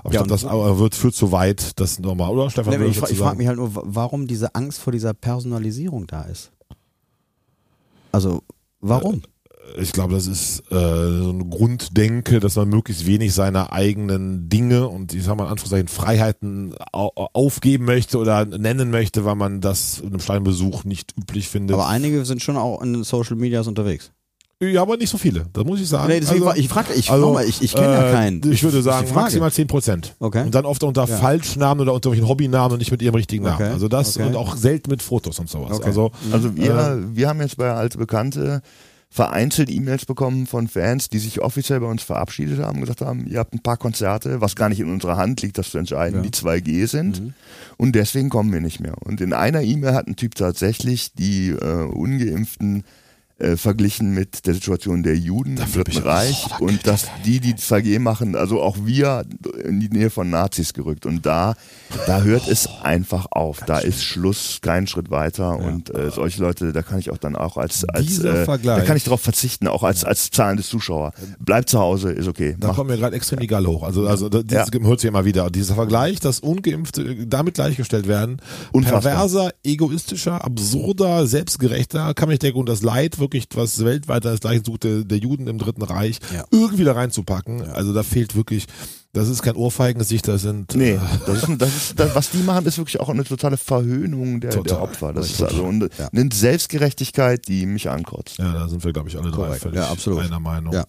Aber Ja, ich glaube, das wird führt zu weit, das nochmal, oder Stefan? Nee, ich, ich frage mich halt nur, wa- warum diese Angst vor dieser Personalisierung da ist. Also, warum? Ich glaube, das ist äh, so ein Grunddenke, dass man möglichst wenig seiner eigenen Dinge und ich sag mal in Anführungszeichen Freiheiten au aufgeben möchte oder nennen möchte, weil man das in einem Steinbesuch nicht üblich findet. aber einige sind schon auch in den Social Medias unterwegs. ja, aber nicht so viele, das muss ich sagen. Nee, deswegen Also, war- ich frage, ich, also, nochmal, ich, ich kenne ja äh, keinen. Ich würde sagen maximal 10 Prozent. Okay. Und dann oft unter Ja. Falschnamen oder unter welchen Hobbynamen und nicht mit ihrem richtigen Namen. Okay. Also das Okay. und auch selten mit Fotos und sowas. Okay. Also Also wir, wir haben jetzt bei Alte Bekannte vereinzelt E-Mails bekommen von Fans, die sich offiziell bei uns verabschiedet haben, gesagt haben, ihr habt ein paar Konzerte, was gar nicht in unserer Hand liegt, das zu entscheiden, die 2G sind. Und deswegen kommen wir nicht mehr. Und in einer E-Mail hat ein Typ tatsächlich die äh, Ungeimpften äh, verglichen mit der Situation der Juden im Dritten. Reich und dass die, die 2G machen, also auch wir in die Nähe von Nazis gerückt. Und da, da hört es einfach auf. Da ist Schluss, kein Schritt weiter. Und äh, solche Leute, da kann ich auch dann auch als, als Dieser äh, Vergleich. da kann ich darauf verzichten, auch als, als zahlendes Zuschauer. Bleibt zu Hause, ist okay. Da Mach- kommt mir gerade extrem die Galle hoch. Also, also das Ja. hört sich immer wieder. Dieser Vergleich, dass Ungeimpfte damit gleichgestellt werden, Unfassbar. perverser, egoistischer, absurder, selbstgerechter, kann man nicht denken, und das Leid wirklich, was weltweit das gleiche suchte, der Juden im Dritten Reich, Ja. irgendwie da reinzupacken. Also da fehlt wirklich, das ist kein Ohrfeigengesicht, das sind Nee, äh, das ist, das ist, das, was die machen, ist wirklich auch eine totale Verhöhnung der, der Total. Opfer. Das ist Total. also eine, eine Selbstgerechtigkeit, die mich ankotzt. Ja, da sind wir, glaube ich, alle drei völlig Ja, absolut. einer Meinung. Ja.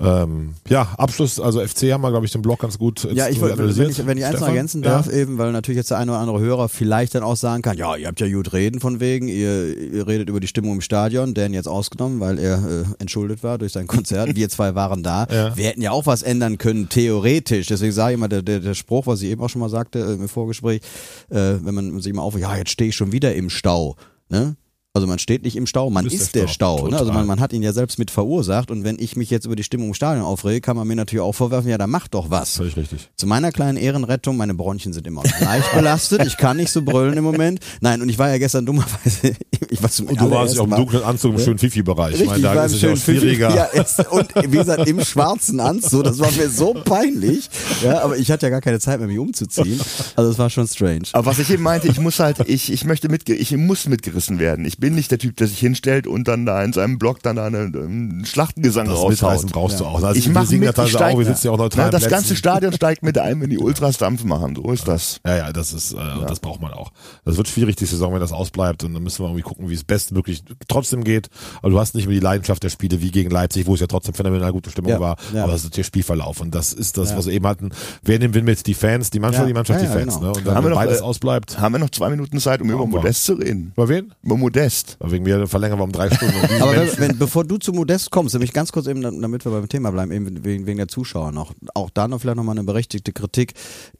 Ähm, ja, Abschluss, also FC haben wir, glaube ich, den Blog ganz gut Ja, ich wollte, wenn ich, wenn ich eins noch ergänzen Ja. darf, eben, weil natürlich jetzt der eine oder andere Hörer vielleicht dann auch sagen kann, ja, ihr habt ja gut reden von wegen, ihr, ihr redet über die Stimmung im Stadion, Dan jetzt ausgenommen, weil er äh, entschuldet war durch sein Konzert. Wir zwei waren da. Ja. Wir hätten ja auch was ändern können, theoretisch. Deswegen sage ich immer, der, der, der Spruch, was ich eben auch schon mal sagte äh, im Vorgespräch, äh, wenn man sich mal auf, ja, jetzt stehe ich schon wieder im Stau. Ne? Also man steht nicht im Stau, man bist ist der der Stau. Stau. ne? Also man, man hat ihn ja selbst mit verursacht und wenn ich mich jetzt über die Stimmung im Stadion aufrege, kann man mir natürlich auch vorwerfen, ja, dann mach doch was. Völlig richtig. Zu meiner kleinen Ehrenrettung, meine Bronchien sind immer noch leicht belastet. Ich kann nicht so brüllen im Moment. Nein, und ich war ja gestern dummerweise, ich war zum Und du warst ja auch im dunklen Anzug im schönen Fifi-Bereich. Ich Richtig, meine, da war ist es ja auch schönen Fifi. schwieriger. Ja, es, und wie gesagt, im schwarzen Anzug, das war mir so peinlich. Ja, aber ich hatte ja gar keine Zeit mehr, mich umzuziehen. Also es war schon strange. Aber was ich eben meinte, ich muss halt, ich, ich möchte mitge ich muss mitgerissen werden. Ich bin nicht der Typ, der sich hinstellt und dann da in seinem Blog dann da eine, einen Schlachtengesang Das raushaut. brauchst du auch. Also Ich wir mach singen mit, ich steig, auch, wir sitzen ja auch neutral Na, das Plätzen. ganze Stadion steigt mit ein, wenn die Ultras Dampf machen. So ist das. Ja, ja, das ist, äh, das braucht man auch. Das wird schwierig, die Saison, wenn das ausbleibt. Und dann müssen wir irgendwie gucken, wie es bestmöglich trotzdem geht. Aber du hast nicht mehr die Leidenschaft der Spiele wie gegen Leipzig, wo es ja trotzdem phänomenal gute Stimmung Ja, war. ja. Aber das ist der Spielverlauf. Und das ist das, was wir eben hatten. Wer nimmt Win mit? Die Fans, die Mannschaft, Ja, die Mannschaft, ja, die ja, Fans. genau. Ne? Und dann, Haben wir wenn noch, beides äh, ausbleibt. Haben wir noch zwei Minuten Zeit, um über. Modest zu reden? Über wen? Über Modest. Wegen mir verlängern wir um drei Stunden. Und diese Aber wenn, wenn, bevor du zu Modest kommst, nämlich ganz kurz eben, damit wir beim Thema bleiben, eben wegen, wegen der Zuschauer noch. Auch da noch vielleicht nochmal eine berechtigte Kritik.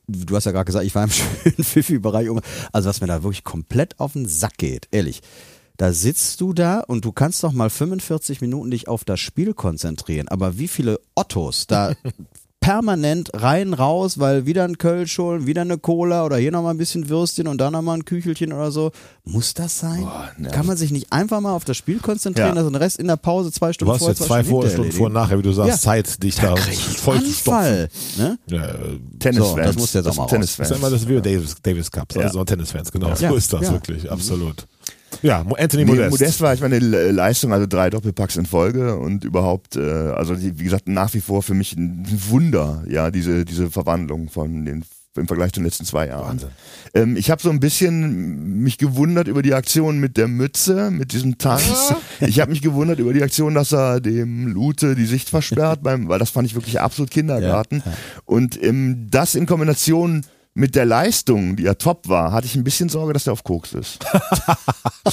Du hast ja gerade gesagt, ich war im schönen Fifi-Bereich. Also was mir da wirklich komplett auf den Sack geht, ehrlich. Da sitzt du da und du kannst doch mal 45 Minuten dich auf das Spiel konzentrieren. Aber wie viele Ottos da permanent rein, raus, weil wieder ein Kölsch holen, wieder eine Cola oder hier nochmal ein bisschen Würstchen und da nochmal ein Küchelchen oder so. Muss das sein? nervig. Kann man sich nicht einfach mal auf das Spiel konzentrieren, Ja. also den Rest in der Pause zwei Du Stunden hast vorher, jetzt zwei Stunden vor und nachher, wie du sagst, Ja. Zeit, dich da voll zu stopfen. Ne? Ja, äh, Tennisfans. So, das muss jetzt auch Das mal Tennisfans. Das ist immer das wie Davis, Davis Cup, Ja. also Tennisfans, genau. Ja. So ist das Ja. wirklich, absolut. Ja, Anthony Nee, Modest. Modest. war, ich meine, Le- Leistung, also drei Doppelpacks in Folge und überhaupt, äh, also wie gesagt, nach wie vor für mich ein Wunder, ja, diese, diese Verwandlung von den im Vergleich zu den letzten zwei Jahren. Wahnsinn. Ähm, ich habe so ein bisschen mich gewundert über die Aktion mit der Mütze, mit diesem Tanz. Ich habe mich gewundert über die Aktion, dass er dem Lute die Sicht versperrt, beim, weil das fand ich wirklich absolut Kindergarten. Und ähm, das in Kombination mit der Leistung, die ja top war, hatte ich ein bisschen Sorge, dass der auf Koks ist.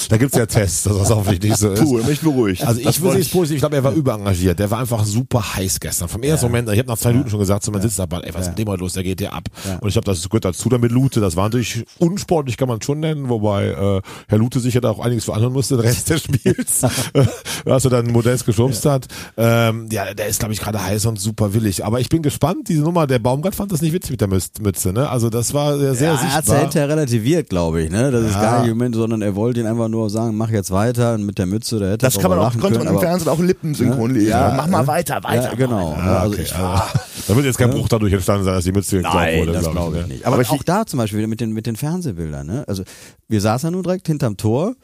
Da gibt's ja Tests, dass das hoffentlich nicht so ist. Puh, mich beruhigt. Also ich würde es positiv, ich glaube, er war überengagiert. Der war einfach super heiß gestern. Vom ersten Moment, ich habe nach zwei Minuten schon gesagt, so man sitzt da, ey, was ist mit dem heute los, der geht dir ab. Und ich glaube, das gehört dazu dann mit Lute. Das war natürlich unsportlich, kann man schon nennen, wobei äh, Herr Lute sich ja da auch einiges veranhören musste, den Rest des Spiels, als er dann Modest geschubst hat. Ähm, ja, der ist, glaube ich, gerade heiß und super willig. Aber ich bin gespannt, diese Nummer, der Baumgart fand das nicht witzig mit der Mütze, Mütze, ne? Also das war sehr, sehr ja, er hat sichtbar. hinterher relativiert, glaube ich. Ne? Das ist Ja. gar nicht im Moment, sondern er wollte ihn einfach nur sagen, mach jetzt weiter und mit der Mütze, der hätte Das kann man auch, konnte können, man im Fernsehen auch lippensynchron lesen. Ja, Mach mal weiter, weiter. Ja, genau. Ah, Ja, also okay, ich, also, da wird jetzt kein Bruch dadurch entstanden sein, dass die Mütze geklaut Nein, wurde, das glaub glaube ich ne? nicht. Aber, Aber ich- auch da zum Beispiel mit den, mit den Fernsehbildern. Ne? Also wir saßen ja nun direkt hinterm Tor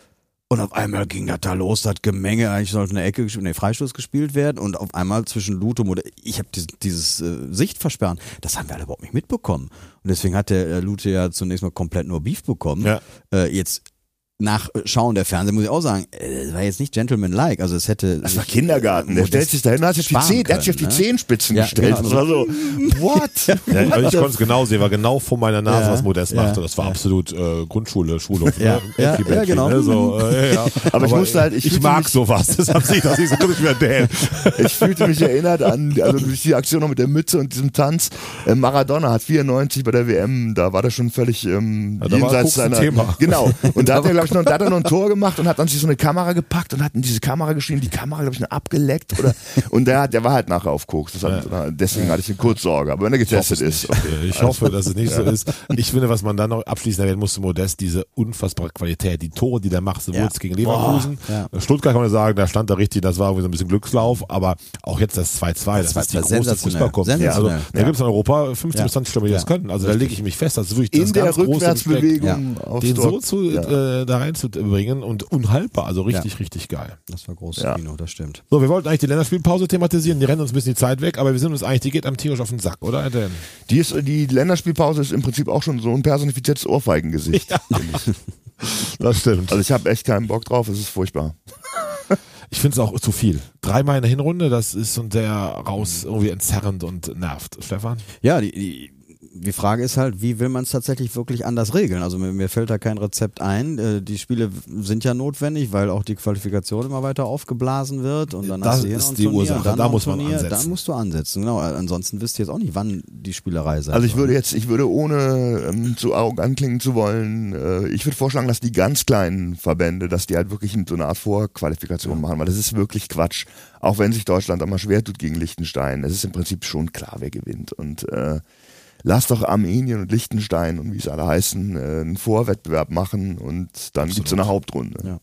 und auf einmal ging das da los, das Gemenge, eigentlich sollte eine Ecke, gespielt- nee, Freistoß gespielt werden und auf einmal zwischen Lutum oder ich habe dieses, dieses äh, Sichtversperren, das haben wir alle überhaupt nicht mitbekommen. Und deswegen hat der äh, Lute ja zunächst mal komplett nur Beef bekommen. Ja. Äh, jetzt nach äh, Schauen der Fernseher muss ich auch sagen, äh, das war jetzt nicht gentleman-like. Also es hätte. Das war Kindergarten. Der Modest stellt sich dahin, hat sich auf die, Zehen, der hat sich auf die können, ne? Zehenspitzen Ja, gestellt. genau. Das war so, what? Ja, also ich konnte es genau sehen, war genau vor meiner Nase, Ja, was Modest machte. Das war absolut äh, Grundschule, Schulhof. Ja, ne? ja, genau. Ne? So, äh, ja. Aber ich musste halt- ich ich, mag mich- sowas, deshalb sehe ich das nicht so wie ein Dan. Ich fühlte mich erinnert an, also durch die Aktion noch mit der Mütze und diesem Tanz. Äh, Maradona hat 94 bei der WM, da war der schon völlig ähm, da Koks ein Thema. Genau. Und da hat er, glaube ich, noch, da hat er noch ein Tor gemacht und hat dann sich so eine Kamera gepackt und hat in diese Kamera geschrieben, die Kamera, glaube ich, noch abgeleckt oder und der, der war halt nachher auf Koks. Das hat, Deswegen hatte ich eine Kurzsorge. Aber wenn er getestet ist. Äh, Ich hoffe, dass es nicht so ist. Ich finde, was man dann noch abschließend erwähnen musste, Modest, diese unfassbare Qualität, die Tore, die der macht, sowohl Ja. gegen Leverkusen, ja. Stuttgart kann man sagen, da stand er richtig, das war irgendwie so ein bisschen Glückslauf, aber auch jetzt das 2-2, das, Das ist die war große sensationell. Fußballkompetence. Also, da gibt es in Europa 15 Ja. bis 20 Stürmer, die das Ja. können. Also da lege ich mich fest, das ist wirklich das In der. Rückwärtsbewegung aufs den Tor. so zu, Ja. äh, da reinzubringen und unhaltbar, also richtig, richtig geil. Das war großes Ja. Kino, das stimmt. So, wir wollten eigentlich die Länderspielpause thematisieren, die rennen uns ein bisschen die Zeit weg, aber wir sind uns eigentlich, die geht am tierisch auf den Sack, oder? Dan? Die, ist, die Länderspielpause ist im Prinzip auch schon so ein personifiziertes Ohrfeigengesicht. Das stimmt. Also ich habe echt keinen Bock drauf, es ist furchtbar. Ich finde es auch zu viel. Dreimal in der Hinrunde, das ist und der raus irgendwie entzerrend und nervt. Stefan? Ja, die, die, die Frage ist halt, wie will man es tatsächlich wirklich anders regeln? Also mir, mir fällt da kein Rezept ein. Äh, Die Spiele sind ja notwendig, weil auch die Qualifikation immer weiter aufgeblasen wird und dann Das hast du hier ist noch ein die Turnier, Ursache. dann Da muss man Turnier, ansetzen. Dann musst du ansetzen, genau. Ansonsten wisst ihr jetzt auch nicht, wann die Spielerei sein Also ich würde jetzt, ich würde ohne ähm, zu arrogant klingen zu wollen, äh, ich würde vorschlagen, dass die ganz kleinen Verbände, dass die halt wirklich so eine Art Vorqualifikation machen, weil das ist wirklich Quatsch. Auch wenn sich Deutschland einmal schwer tut gegen Liechtenstein, es ist im Prinzip schon klar, wer gewinnt. Und äh, lass doch Armenien und Liechtenstein und wie es alle heißen, äh, einen Vorwettbewerb machen und dann gibt's so eine Hauptrunde. Ja.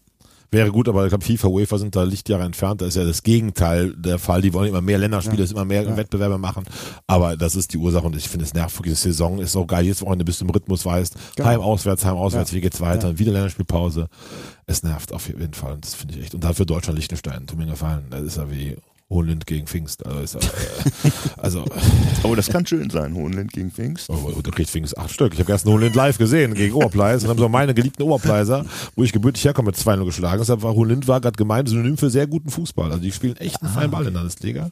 Wäre gut, aber ich glaube, FIFA, UEFA sind da Lichtjahre entfernt. Da ist ja das Gegenteil der Fall. Die wollen immer mehr Länderspiele, immer mehr Wettbewerbe machen. Aber das ist die Ursache und ich finde es nervig. Diese Saison ist auch geil. Jetzt Wochenende bist du im Rhythmus weißt. Genau. Heim, auswärts, heim, auswärts. Wie geht's weiter? Und wieder Länderspielpause. Es nervt auf jeden Fall. Und das finde ich echt. Und dafür Deutschland, Liechtenstein. Tut mir gefallen. Das ist ja wie Hohenlind gegen Pfingst. Also, äh, also Aber das kann schön sein, Hohenlind gegen Pfingst. Oh, du kriegst Pfingst acht Stück. Ich habe gestern Hohenlind live gesehen gegen Oberpleis und haben so meine geliebten Oberpleiser, wo ich gebürtig herkomme, mit 2-0 geschlagen. Deshalb war Hohenlind war gerade gemeint Synonym für sehr guten Fußball. Also die spielen echt einen feinen Ball in der Landesliga.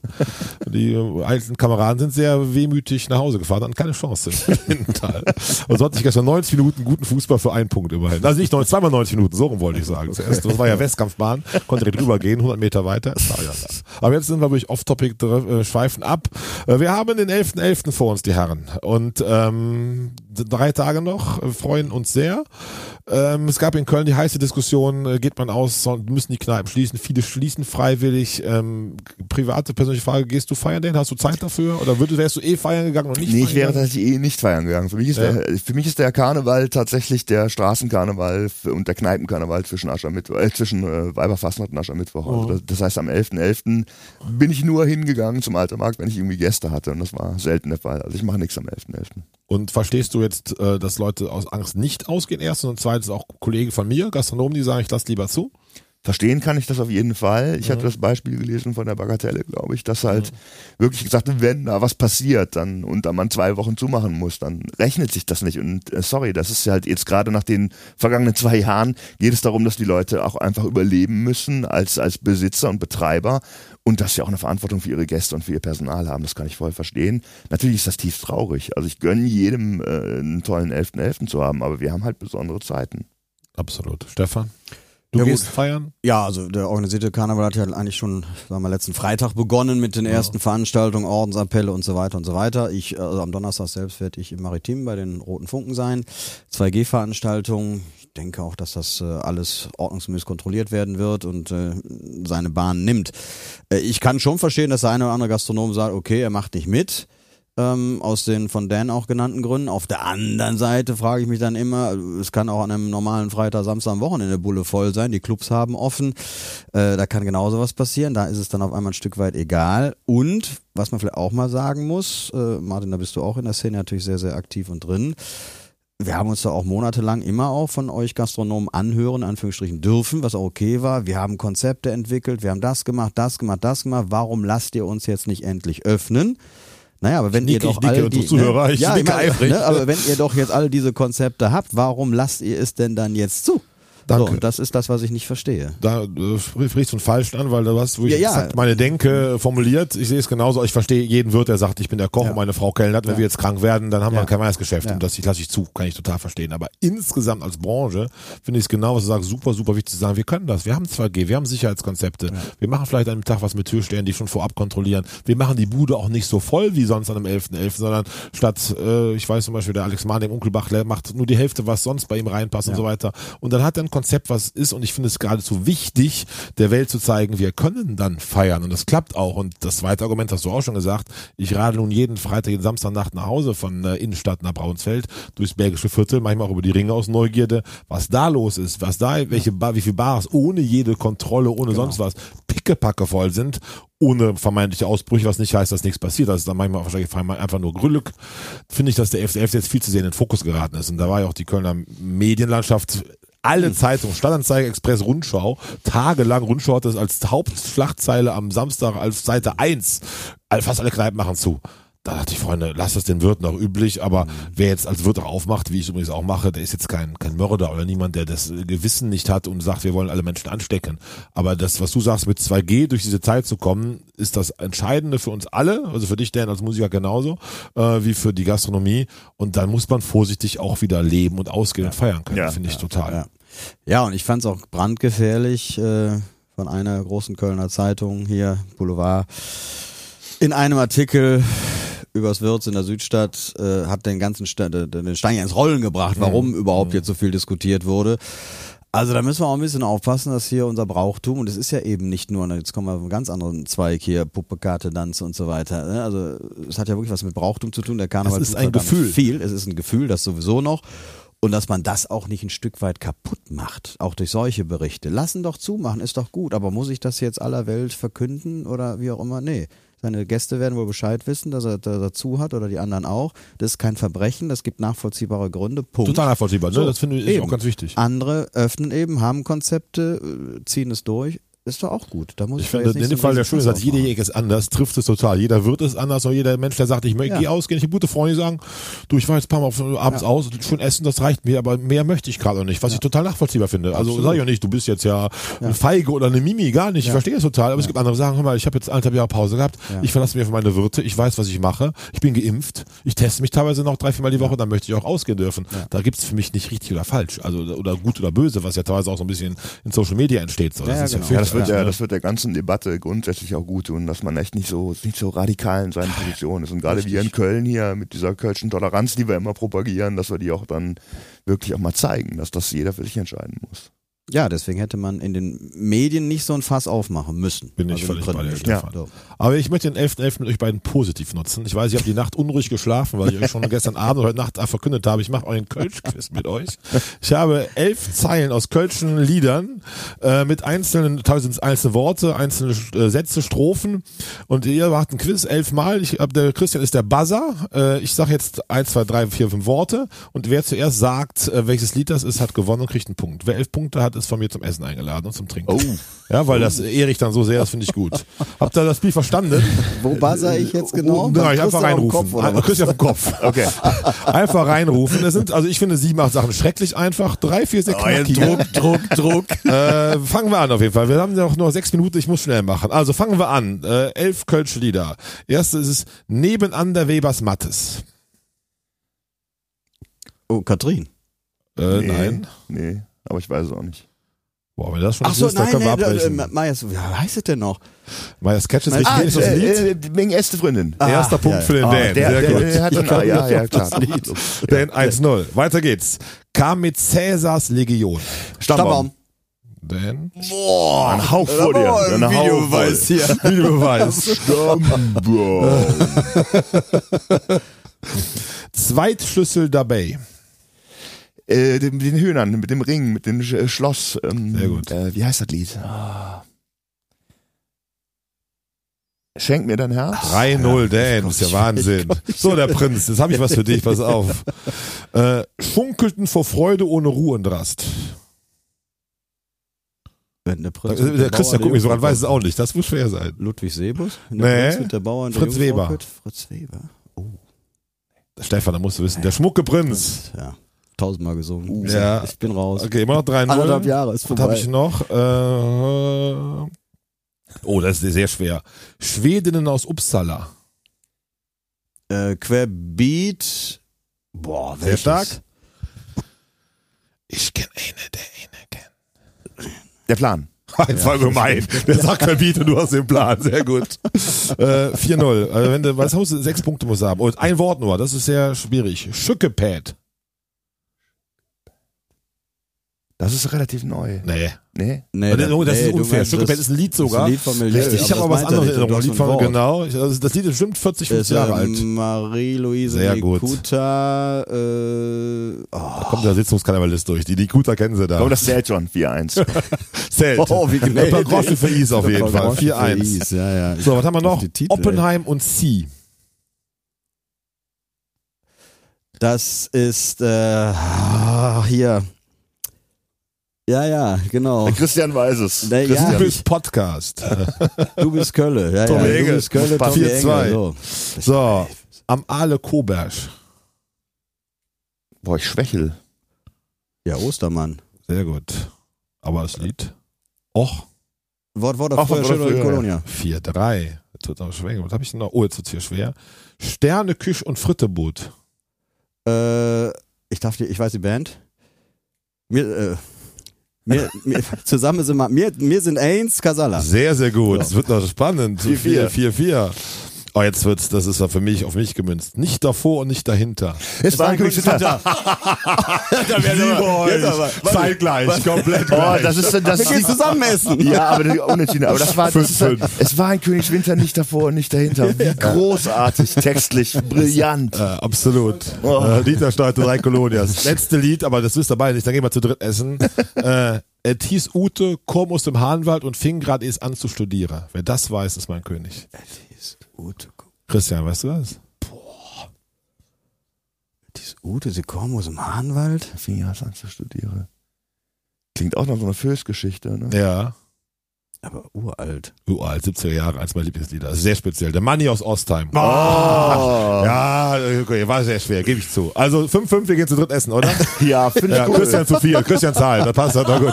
Die äh, alten Kameraden sind sehr wehmütig nach Hause gefahren, hatten keine Chance. Und so hatte ich gestern 90 Minuten guten Fußball für einen Punkt immerhin. Also nicht 90, zweimal 90 Minuten, so rum wollte ich sagen. Zuerst, das war ja Westkampfbahn, konnte direkt rübergehen, 100 Meter weiter. Aber jetzt sind wir wirklich off-topic, äh, schweifen ab. Äh, Wir haben den 11.11. vor uns, die Herren. Und ähm, drei Tage noch, äh, freuen uns sehr. Ähm, es gab in Köln die heiße Diskussion, äh, geht man aus, müssen die Kneipen schließen? Viele schließen freiwillig. Ähm, private, persönliche Frage, gehst du feiern denn? Hast du Zeit dafür? Oder würdest, wärst du eh feiern gegangen und nicht Nee, ich wäre gegangen? tatsächlich eh nicht feiern gegangen. Für mich ist, Ja. der, für mich ist der Karneval tatsächlich der Straßenkarneval und der Kneipenkarneval zwischen Aschermittwoch, äh, zwischen äh, Weiberfastnacht und Aschermittwoch. Oh. Also das, das heißt, am 11.11. bin ich nur hingegangen zum Altermarkt, wenn ich irgendwie Gäste hatte und das war selten der Fall. Also ich mache nichts am 11.11. Und verstehst du jetzt, äh, dass Leute aus Angst nicht ausgehen? Erstens und zweitens auch Kollegen von mir, Gastronomen, die sagen, ich lass lieber zu. Verstehen kann ich das auf jeden Fall. Ich Mhm. hatte das Beispiel gelesen von der Bagatelle, glaube ich, dass halt wirklich gesagt wird, wenn da was passiert dann und dann man zwei Wochen zumachen muss, dann rechnet sich das nicht. Und äh, sorry, das ist halt jetzt gerade nach den vergangenen zwei Jahren geht es darum, dass die Leute auch einfach überleben müssen als, als Besitzer und Betreiber und dass sie auch eine Verantwortung für ihre Gäste und für ihr Personal haben. Das kann ich voll verstehen. Natürlich ist das tief traurig. Also ich gönne jedem äh, einen tollen 11.11. zu haben, aber wir haben halt besondere Zeiten. Absolut. Stefan? Du Ja, gehst gut. feiern? Ja, also der organisierte Karneval hat ja eigentlich schon, sagen wir, letzten Freitag begonnen mit den ersten Veranstaltungen, Ordensappelle und so weiter und so weiter. Ich, also am Donnerstag selbst werde ich im Maritim bei den Roten Funken sein. 2G-Veranstaltungen. Ich denke auch, dass das äh, alles ordnungsgemäß kontrolliert werden wird und äh, seine Bahn nimmt. Äh, ich kann schon verstehen, dass der eine oder andere Gastronom sagt, okay, er macht nicht mit ähm, aus den von Dan auch genannten Gründen. Auf der anderen Seite frage ich mich dann immer, es kann auch an einem normalen Freitag, Samstag am Wochenende Bulle voll sein, die Clubs haben offen, äh, da kann genauso was passieren, da ist es dann auf einmal ein Stück weit egal. Und, was man vielleicht auch mal sagen muss, äh, Martin, da bist du auch in der Szene natürlich sehr, sehr aktiv und drin, wir haben uns da auch monatelang immer auch von euch Gastronomen anhören, in Anführungsstrichen dürfen, was auch okay war. Wir haben Konzepte entwickelt, wir haben das gemacht, das gemacht, das gemacht. Warum lasst ihr uns jetzt nicht endlich öffnen? Naja, aber wenn nicke, ihr doch nicke all die, Zuhörer, ich ja, meine. Ne, aber wenn ihr doch jetzt alle diese Konzepte habt, warum lasst ihr es denn dann jetzt zu? Danke. So, und das ist das, was ich nicht verstehe. Da äh, sprichst du einen Falschen an, weil du hast, wo ich Ja, ja. meine Denke formuliert. Ich sehe es genauso. Ich verstehe jeden Wirt, der sagt, ich bin der Koch Ja. und meine Frau kellnert. Wenn wir jetzt krank werden, dann haben wir kein Weihnachtsgeschäft. Ja. Und das lasse ich zu, kann ich total verstehen. Aber insgesamt als Branche finde ich es genau, was du sagst, super, super wichtig zu sagen, wir können das. Wir haben 2G, wir haben Sicherheitskonzepte. Wir machen vielleicht an einem Tag was mit Türstellen, die schon vorab kontrollieren. Wir machen die Bude auch nicht so voll wie sonst an einem 11.11., sondern statt, äh, ich weiß zum Beispiel, der Alex Mahn im Unkelbach der macht nur die Hälfte, was sonst bei ihm reinpasst und so weiter. Und dann hat er Konzept, was ist und ich finde es geradezu wichtig, der Welt zu zeigen, wir können dann feiern und das klappt auch. Und das zweite Argument hast du auch schon gesagt, ich radel nun jeden Freitag, jeden Samstagnacht nach Hause von äh, Innenstadt nach Braunsfeld durchs Bergische Viertel, manchmal auch über die Ringe aus Neugierde, was da los ist, was da, welche Bar, wie viele Bars ohne jede Kontrolle, ohne sonst was, pickepacke voll sind, ohne vermeintliche Ausbrüche, was nicht heißt, dass nichts passiert. Das ist dann manchmal wahrscheinlich einfach nur Glück. Finde ich, dass der 11.11. jetzt viel zu sehr in den Fokus geraten ist. Und da war ja auch die Kölner Medienlandschaft alle Zeitungen, Stadtanzeiger, Express, Rundschau, tagelang Rundschau hat das als Hauptschlagzeile am Samstag als Seite 1. All- Fast alle Kneipen machen zu. Da dachte ich, Freunde, lasst das den Wirt noch üblich, aber wer jetzt als Wirt auch aufmacht, wie ich es übrigens auch mache, der ist jetzt kein, kein Mörder oder niemand, der das Gewissen nicht hat und sagt, wir wollen alle Menschen anstecken. Aber das, was du sagst, mit 2G durch diese Zeit zu kommen, ist das Entscheidende für uns alle, also für dich, Dan, als Musiker genauso, äh, wie für die Gastronomie. Und dann muss man vorsichtig auch wieder leben und ausgehen und feiern können, Ja. finde ich total. Ja, ja und ich fand es auch brandgefährlich äh, von einer großen Kölner Zeitung hier, Boulevard, in einem Artikel übers Wirts in der Südstadt äh, hat den ganzen Sta den Stein ins Rollen gebracht, warum überhaupt jetzt so viel diskutiert wurde. Also da müssen wir auch ein bisschen aufpassen, dass hier unser Brauchtum, und es ist ja eben nicht nur, jetzt kommen wir auf einen ganz anderen Zweig hier, Puppe, Karte, Tanz und so weiter. ne? Also es hat ja wirklich was mit Brauchtum zu tun. Der Karneval Es ist ein Gefühl. Viel. Es ist ein Gefühl, das sowieso noch. Und dass man das auch nicht ein Stück weit kaputt macht, auch durch solche Berichte. Lassen doch zumachen, ist doch gut. Aber muss ich das jetzt aller Welt verkünden oder wie auch immer? Nee. Seine Gäste werden wohl Bescheid wissen, dass er, dass er zu hat oder die anderen auch. Das ist kein Verbrechen, das gibt nachvollziehbare Gründe. Punkt. Total nachvollziehbar, ne? So, das finde ich eben. auch ganz wichtig. Andere öffnen eben, haben Konzepte, äh, ziehen es durch. Ist doch auch gut. Da muss ich, finde, in dem so Fall der Schöne Fass ist, jede. Jäger ist anders, trifft es total. Jeder wird es anders, auch jeder Mensch, der sagt, ich möchte Ja. geh ausgehen. Ich habe gute Freunde, die sagen, du, ich war jetzt ein paar Mal auf, abends Ja. aus, schön essen, das reicht mir, aber mehr möchte ich gerade noch nicht, was ich total nachvollziehbar finde. Also Absolut. sag ich auch nicht, du bist jetzt ja, eine Feige oder eine Mimi, gar nicht. Ich verstehe es total, aber es gibt andere, die sagen, hör mal, ich habe jetzt anderthalb Jahre Pause gehabt, ich verlasse mich auf meine Wirte, ich weiß, was ich mache, ich bin geimpft, ich teste mich teilweise noch drei, viermal die Woche, dann möchte ich auch ausgehen dürfen. Da gibt es für mich nicht richtig oder falsch, also oder gut oder böse, was ja teilweise auch so ein bisschen in Social Media entsteht. So. Das Ja, ist ja genau. Ja, fürchterlich. das wird der, wird ganzen Debatte grundsätzlich auch gut tun, dass man echt nicht so, nicht so radikal in seinen Positionen ist. Und gerade wir in Köln hier mit dieser kölschen Toleranz, die wir immer propagieren, dass wir die auch dann wirklich auch mal zeigen, dass das jeder für sich entscheiden muss. Ja, deswegen hätte man in den Medien nicht so ein Fass aufmachen müssen. Bin ich Also völlig im bei dir, Stefan. So. Aber ich möchte den 11.11. mit euch beiden positiv nutzen. Ich weiß, ich habe die Nacht unruhig geschlafen, weil ich euch schon gestern Abend oder heute Nacht verkündet habe, ich mache euren Kölsch-Quiz mit euch. Ich habe elf Zeilen aus kölschen Liedern äh, mit einzelnen, teilweise sind es einzelne Worte, einzelne äh, Sätze, Strophen und ihr macht ein Quiz elfmal. Ich hab, der Christian ist der Buzzer. Äh, ich sage jetzt eins, zwei, drei, vier, fünf Worte und wer zuerst sagt, äh, welches Lied das ist, hat gewonnen und kriegt einen Punkt. Wer elf Punkte hat, ist von mir zum Essen eingeladen und zum Trinken. Oh. Ja, weil das ehre ich dann so sehr, das finde ich gut. Habt ihr das Spiel verstanden? Wo buzzer ich jetzt genau? Genau, ich Beim einfach Christian am reinrufen. Christian auf den Kopf. Okay. Einfach reinrufen. Es sind, also ich finde sieben, acht Sachen schrecklich einfach. Drei, vier, sehr knackig. Druck, Druck, Druck. Äh, fangen wir an auf jeden Fall. Wir haben ja auch nur sechs Minuten, ich muss schnell machen. Also fangen wir an. Äh, elf Kölsche Lieder. Erste ist es Nebenan der Webers Mattes. Oh, Katrin. Äh, Nee, Nein. Nee, aber ich weiß es auch nicht. Boah, wenn das schon Ach nicht so, ist, dann nein, können wir nein, äh, abbrechen. äh, Majas, wie heißt es denn noch? Mein Sketch ist Ah, richtig. ist das Lied? äh, äh, wegen erste Freundin. Erster Ah, Punkt ja, für den ja. Dan. der, Sehr der, gut. der hat dann, ja, ja, auf klar. das Lied. Dan 1-0. Weiter geht's. Kam mit Cäsars Legion. Stammbaum. Dan. Boah, ein Hauch vor dir. Ein Hauch vor dir. hier. Videobeweis. Stammbaum. Zweitschlüssel dabei. Äh, den, den Hühnern, mit dem Ring, mit dem Sch- Schloss. Ähm, Sehr gut. Äh, wie heißt das Lied? Ah. Schenk mir dein Herz. 3-0, Dan, das ist ja Wahnsinn. So, der Prinz, jetzt habe ich was für dich, pass auf. Äh, schunkelten vor Freude ohne Ruhe und Rast. Wenn der Prinz Der, mit der der Christian, Bauer guck mich so an, weiß es auch nicht. Das muss schwer sein. Ludwig Sebus? Der Nee. Prinz mit der Bauer der Fritz Jungfrau Weber. Fritz Weber. Oh, Stefan, da musst du wissen. Der schmucke Prinz. ja. Tausendmal gesungen. Uh. Ja. Ich bin raus. Okay, immer noch 3-0. Anderthalb Jahre ist Was vorbei. habe ich noch? Äh, oh, das ist sehr schwer. Schwedinnen aus Uppsala. Äh, Querbeat. Boah, Sehr welches? stark. Ich kenne eine, der eine kennt. Der Plan. Einfach gemein. Der sagt Verbiete, du hast den Plan. Sehr gut. Äh, 4-0. Also wenn du, was hast du? Sechs Punkte musst du haben. Und ein Wort nur. Das ist sehr schwierig. Schückepad. Das ist relativ neu. Nee. Nee? Nee, Oh, das ist nee, du unfair. das- ist ein Lied das ist sogar. ein Lied von Milieu, Richtig, ich habe aber was das er anderes in Erinnerung. Lied von, genau. Also das Lied ist bestimmt 40, 50 Ist, Jahre ähm, alt. Marie-Louise Sehr gut. Likuta, äh, oh, Kommt der Sitzungskarnevalist durch. Die Likuta kennen sie da. Aber das zählt schon. 4-1. zählt. Oh, wie Ein paar. Groschen für Is auf jeden Fall. Groschen für 4-1. Is, Ja, ja. So, was haben wir noch? Oppenheim und Sie. Das ist, äh, hier. Ja, ja, genau. Der Christian weiß es. Na, ja. Christian. Du bist Podcast. Du bist Kölle. Ja, Tommy ja, Engel. du bist Kölle. Tommy 4-2. Engel. So. So, am Aale Koberg. Boah, ich schwächel. Ja, Ostermann. Sehr gut. Aber das Lied? Och, Wort, Wort auf früher, Wort, schön Wort, in ja. Kolonia. 4-3. Das wird auch schwer. Was habe ich denn noch? Oh, jetzt wird's hier schwer. Sterne, Küch und Fritteboot. Äh, ich darf dir, ich weiß die Band. Mir, äh, mir, mir, zusammen sind wir, mir, mir sind eins, Casala. Sehr, sehr gut. Es wird noch spannend. 4-4. 4-4. Oh, jetzt wird's, das ist ja für mich, auf mich gemünzt. Nicht davor und nicht dahinter. Es war ein König Winter. Liebe euch. Zeitgleich, komplett Oh, das ist das gehen zusammen essen. Ja, aber unentschieden. Aber das war, das ist, es war ein König Winter nicht davor und nicht dahinter. Wie großartig, textlich, brillant. Äh, absolut. Oh. Äh, drei Kolonias. Letzte Lied, aber das wisst ihr beide nicht, dann gehen wir zu dritt essen. Äh, es hieß Ute, komm aus dem Hahnwald und fing gerade erst an zu studieren. Wer das weiß, ist mein König. Ute, Christian, weißt du das? die ist Ute, sie kommen aus dem Hahnwald. Fing ja an zu studieren. Klingt auch nach so einer Fößgeschichte, ne? Ja. Aber uralt. Uralt, 70er Jahre, eins meiner Lieblingslieder. Sehr speziell. Der Manni aus Ostheim. Oh. Ja, okay, war sehr schwer, gebe ich zu. Also 5-5, wir gehen zu dritt essen, oder? Ja, finde ich Ja, cool. Christian zu viel, Christian zahlt, das passt na gut.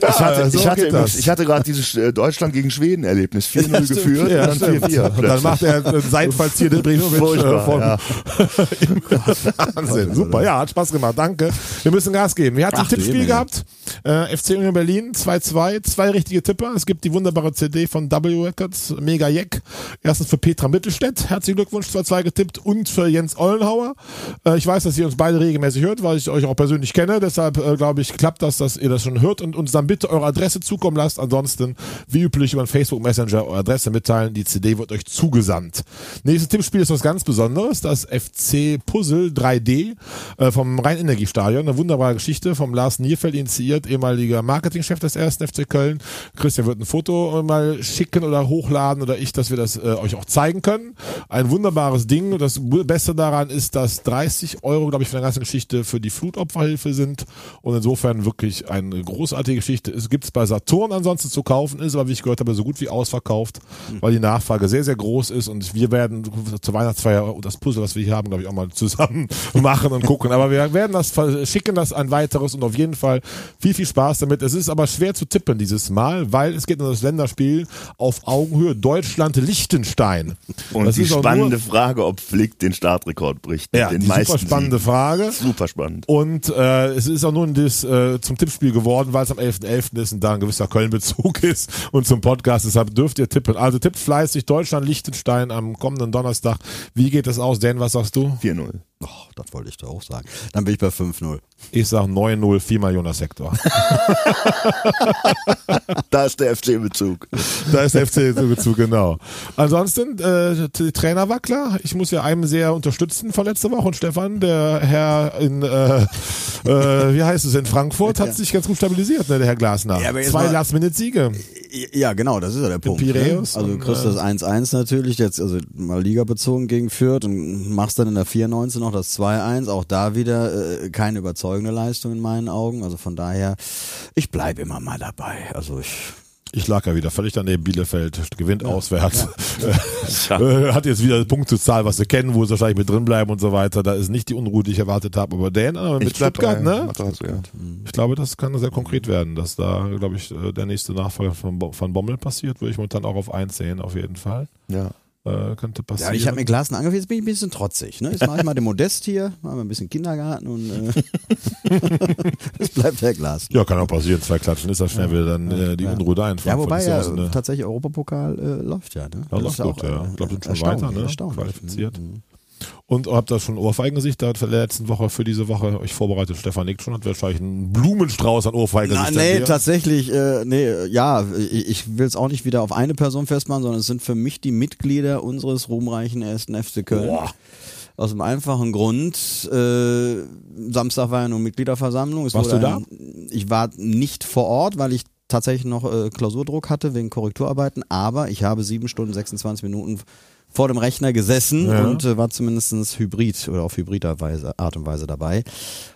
ich hatte, so ich hatte, übrigens- ich hatte gerade dieses äh, Deutschland gegen Schweden Erlebnis. 4-0 geführt Ja, und dann stimmt. 4-4. Und dann macht er einen den Brinovic Furchtbar, äh, von ja. Wahnsinn. Super, ja, hat Spaß gemacht, danke. Wir müssen Gas geben. Wer hat ein Tippspiel gehabt? Äh, FC Union Berlin 2-2, zwei richtige Tipper. Es gibt die wunderbare CD von W Records, Mega Jack. Erstens für Petra Mittelstädt, herzlichen Glückwunsch, 2-2 getippt und für Jens Ollenhauer. Äh, ich weiß, dass ihr uns beide regelmäßig hört, weil ich euch auch persönlich kenne. Deshalb äh, glaube ich, klappt das, dass ihr das schon hört und uns dann bitte eure Adresse zukommen lasst. Ansonsten, wie üblich, über den Facebook Messenger eure Adresse mitteilen. Die CD wird euch zugesandt. Nächstes Tippspiel ist was ganz Besonderes. Das FC Puzzle 3D äh, vom Rhein-Energiestadion. Eine wunderbare Geschichte vom Lars Nierfeld initiiert, ehemaliger Marketingchef des ersten FC Köln. Christian wird ein Foto mal schicken oder hochladen oder ich, dass wir das äh, euch auch zeigen können. Ein wunderbares Ding. Das Beste daran ist, dass 30 Euro, glaube ich, für die ganze Geschichte für die Flutopferhilfe sind. Und insofern wirklich eine großartige Geschichte. Es gibt es bei Saturn ansonsten zu kaufen, ist aber, wie ich gehört habe, so gut wie ausverkauft, weil die Nachfrage sehr, sehr groß ist. Und wir werden zur Weihnachtsfeier das Puzzle, was wir hier haben, glaube ich, auch mal zusammen machen und gucken. Aber wir werden das schicken das ein weiteres und auf jeden Fall viel, viel Spaß damit. Es ist aber schwer zu tippen dieses Mal, weil es geht um das Länderspiel auf Augenhöhe Deutschland-Liechtenstein. Und das die spannende nur- Frage, ob Flick den Startrekord bricht. Ja, den super spannende Siegen. Frage. Super spannend. Und äh, es ist auch nun das, äh, zum Tippspiel geworden, weil es am 11.11. ist und da ein gewisser Köln-Bezug ist und zum Podcast. Deshalb dürft ihr tippen. Also tippt fleißig Deutschland, Liechtenstein am kommenden Donnerstag. Wie geht es aus? Dan, was sagst du? 4-0. Oh, das wollte ich doch auch sagen. Dann bin ich bei 5-0. Ich sag 9-0, viermal Jonas Sektor. Da ist der FC-Bezug. da ist der FC Bezug, genau. Ansonsten, äh, die Trainer war klar. Ich muss ja einem sehr unterstützen von letzter Woche. Und Stefan, der Herr in, äh, äh, wie heißt es, in Frankfurt, hat sich ganz gut stabilisiert, ne, der Herr Glasner. Ja, Zwei Last-Minute-Siege. Ja, genau, das ist ja der Punkt. Piräus ne? Also du kriegst äh, das 1-1 natürlich, jetzt also mal Liga bezogen gegen Fürth und machst dann in der 94 noch das 2-1. Auch da wieder äh, keine überzeugende Leistung in meinen Augen. Also von daher, ich bleibe immer mal dabei. Also ich Ich lag ja wieder völlig daneben. Bielefeld gewinnt auswärts. Äh, Hat jetzt wieder eine Punktezahl, was sie kennen, wo sie wahrscheinlich mit drin bleiben und so weiter. Da ist nicht die Unruhe, die ich erwartet habe. Aber Dan, aber mit Ich Stuttgart, bei ne? Ja. Ich glaube, das kann sehr konkret werden, dass da, glaube ich, äh, der nächste Nachfolger von, von Bommel passiert. Würde ich momentan auch auf eins sehen, auf jeden Fall. Ja. Äh, könnte Ja, passieren. ich habe mir Glasen angefangen, jetzt bin ich ein bisschen trotzig. Ne? Jetzt mache ich mal den Modest hier, mache mal ein bisschen Kindergarten und äh, es bleibt der Glas. ja, kann auch passieren. Zwei Klatschen ist das schnell wieder dann äh, die Unruhe da in Ja, wobei ja so eine- tatsächlich Europapokal äh, läuft ja. Ne? Ja, Das läuft gut, ja. äh, Ich glaube, sind schon weiter, ne? Qualifiziert. Mhm. Und habt ihr schon Ohrfeigengesicht da für der letzten Woche, für diese Woche euch vorbereitet? Stefan nickt schon, hat wahrscheinlich einen Blumenstrauß an Na, Ohrfeigengesicht. nee, tatsächlich, äh, nee, ja, ich, ich will es auch nicht wieder auf eine Person festmachen, sondern es sind für mich die Mitglieder unseres ruhmreichen ersten FC Köln. Boah. Aus dem einfachen Grund, äh, Samstag war ja nur Mitgliederversammlung. Es Warst du da? Ein, ich war nicht vor Ort, weil ich tatsächlich noch äh, Klausurdruck hatte wegen Korrekturarbeiten, aber ich habe sieben Stunden 26 Minuten vor dem Rechner gesessen Ja. und äh, war zumindest hybrid oder auf hybrider Weise, Art und Weise dabei.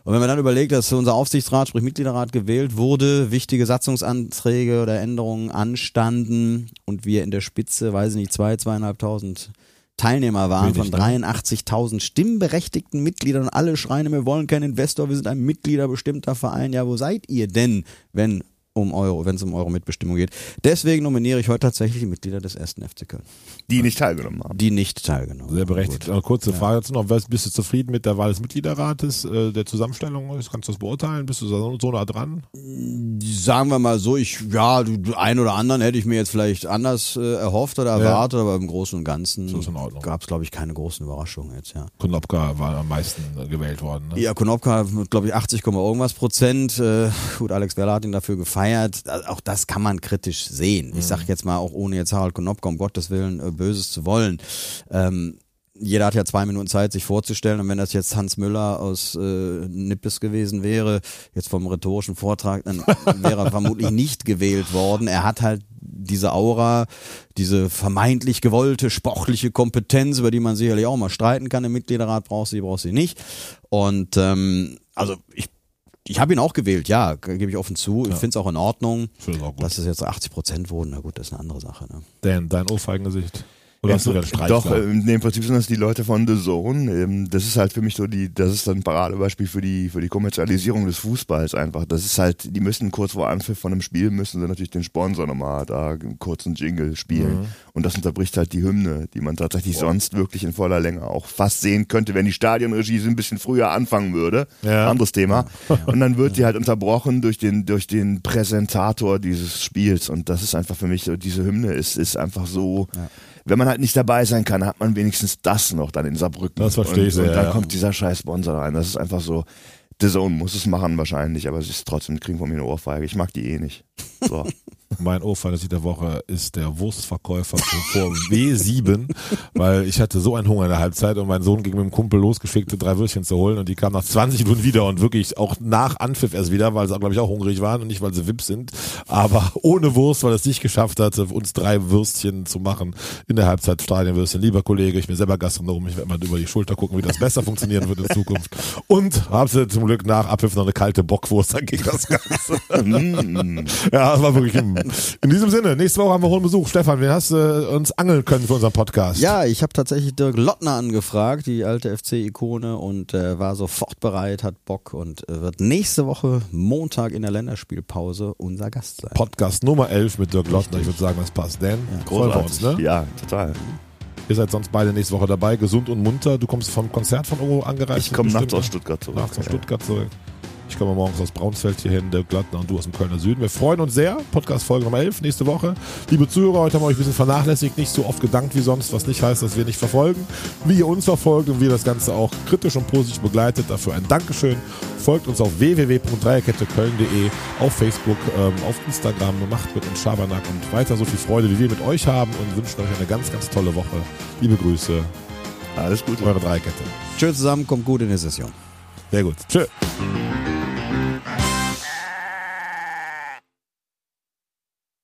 Und wenn man dann überlegt, dass unser Aufsichtsrat, sprich Mitgliederrat gewählt wurde, wichtige Satzungsanträge oder Änderungen anstanden und wir in der Spitze, weiß ich nicht, zwei, zweieinhalbtausend Teilnehmer waren Wenig, von ne? 83.000 stimmberechtigten Mitgliedern und alle schreien, wir wollen keinen Investor, wir sind ein mitgliederbestimmter Verein. Ja, wo seid ihr denn, wenn um Euro, wenn es um eure Mitbestimmung geht? Deswegen nominiere ich heute tatsächlich die Mitglieder des ersten FC Köln, Die nicht teilgenommen haben. die nicht teilgenommen Sehr berechtigt. Eine kurze Frage dazu noch. Bist du zufrieden mit der Wahl des Mitgliederrates, äh, der Zusammenstellung? Kannst du das beurteilen? Bist du so, so nah dran? Sagen wir mal so, ich, ja, einen oder anderen hätte ich mir jetzt vielleicht anders äh, erhofft oder erwartet, aber im Großen und Ganzen gab es, glaube ich, keine großen Überraschungen jetzt, ja. Konopka war am meisten äh, gewählt worden. Ne? Ja, Konopka mit, glaube ich, 80, Komma irgendwas Prozent. Äh, gut, Alex Werler hat ihn dafür gefeiert. Also Auch das kann man kritisch sehen. Ich sage jetzt mal, auch ohne jetzt Harald Konopka, um Gottes Willen, äh, Böses zu wollen. Ähm, jeder hat ja zwei Minuten Zeit, sich vorzustellen. Und wenn das jetzt Hans Müller aus äh, Nippes gewesen wäre, jetzt vom rhetorischen Vortrag, dann wäre er vermutlich nicht gewählt worden. Er hat halt diese Aura, diese vermeintlich gewollte sportliche Kompetenz, über die man sicherlich auch mal streiten kann im Mitgliederrat, braucht sie, braucht sie nicht. Und ähm, also ich ich habe ihn auch gewählt, ja, ge- gebe ich offen zu. Ich finde es auch in Ordnung. Ich auch gut. Dass es jetzt 80 Prozent wurden, na gut, das ist eine andere Sache. Ne? Dan, dein Ohrfeigengesicht. Oder hast du einen Streich? Doch, nee, im Prinzip sind das die Leute von The Zone. Ähm, das ist halt für mich so die, das ist dann ein Paradebeispiel für die, für die Kommerzialisierung des Fußballs einfach. Das ist halt, die müssen kurz vor Anpfiff von einem Spiel, müssen sie natürlich den Sponsor nochmal da einen kurzen Jingle spielen. Mhm. Und das unterbricht halt die Hymne, die man tatsächlich sonst wirklich in voller Länge auch fast sehen könnte, wenn die Stadionregie so ein bisschen früher anfangen würde. Ja. Anderes Thema. Und dann wird die halt unterbrochen durch den, durch den Präsentator dieses Spiels. Und das ist einfach für mich diese Hymne ist, ist einfach so, wenn man halt nicht dabei sein kann, hat man wenigstens das noch dann in Saarbrücken. Das verstehe und, ich sehr, Und dann ja. kommt dieser scheiß Sponsor rein. Das ist einfach so, The Zone muss es machen wahrscheinlich, aber es ist trotzdem, kriegen von mir eine Ohrfeige. Ich mag die eh nicht. So. Mein Ohrfeige der Woche ist der Wurstverkäufer von vor W7, weil ich hatte so einen Hunger in der Halbzeit und mein Sohn ging mit dem Kumpel losgeschickt, drei Würstchen zu holen und die kamen nach 20 Minuten wieder und wirklich auch nach Anpfiff erst wieder, weil sie, glaube ich, auch hungrig waren und nicht, weil sie Wips sind, aber ohne Wurst, weil es nicht geschafft hatte, uns drei Würstchen zu machen in der Halbzeit Stadionwürstchen. Lieber Kollege, ich bin selber Gastronom, ich werde mal über die Schulter gucken, wie das besser funktionieren wird in Zukunft. Und habe sie zum Glück nach Abpfiff noch eine kalte Bockwurst, dann ging das Ganze. Ja, das war wirklich im, in diesem Sinne. Nächste Woche haben wir hohen Besuch. Stefan, wen hast du äh, uns angeln können für unseren Podcast? Ja, ich habe tatsächlich Dirk Lottner angefragt, die alte FC-Ikone, und äh, war sofort bereit, hat Bock und äh, wird nächste Woche Montag in der Länderspielpause unser Gast sein. Podcast Nummer 11 mit Dirk Lottner. Ich würde sagen, das passt. Dan, freuen wir uns, ne? Ja, total. Ihr seid sonst beide nächste Woche dabei, gesund und munter. Du kommst vom Konzert von Ogo angereist. Ich komme nachts bestimmt, aus ne? Stuttgart zurück. Nachts aus Ja. Stuttgart zurück. Ich komme morgens aus Braunsfeld hierhin, der Glattner und du aus dem Kölner Süden. Wir freuen uns sehr. Podcast-Folge Nummer 11 nächste Woche. Liebe Zuhörer, heute haben wir euch ein bisschen vernachlässigt, nicht so oft gedankt wie sonst, was nicht heißt, dass wir nicht verfolgen. Wie ihr uns verfolgt und wie ihr das Ganze auch kritisch und positiv begleitet. Dafür ein Dankeschön. Folgt uns auf www.dreierketteköln.de, auf Facebook, ähm, auf Instagram, macht mit uns Schabernack und weiter so viel Freude, wie wir mit euch haben und wünschen euch eine ganz, ganz tolle Woche. Liebe Grüße, Alles Gute. eure Dreierkette. Tschüss zusammen, kommt gut in die Session. Sehr gut. Tschö.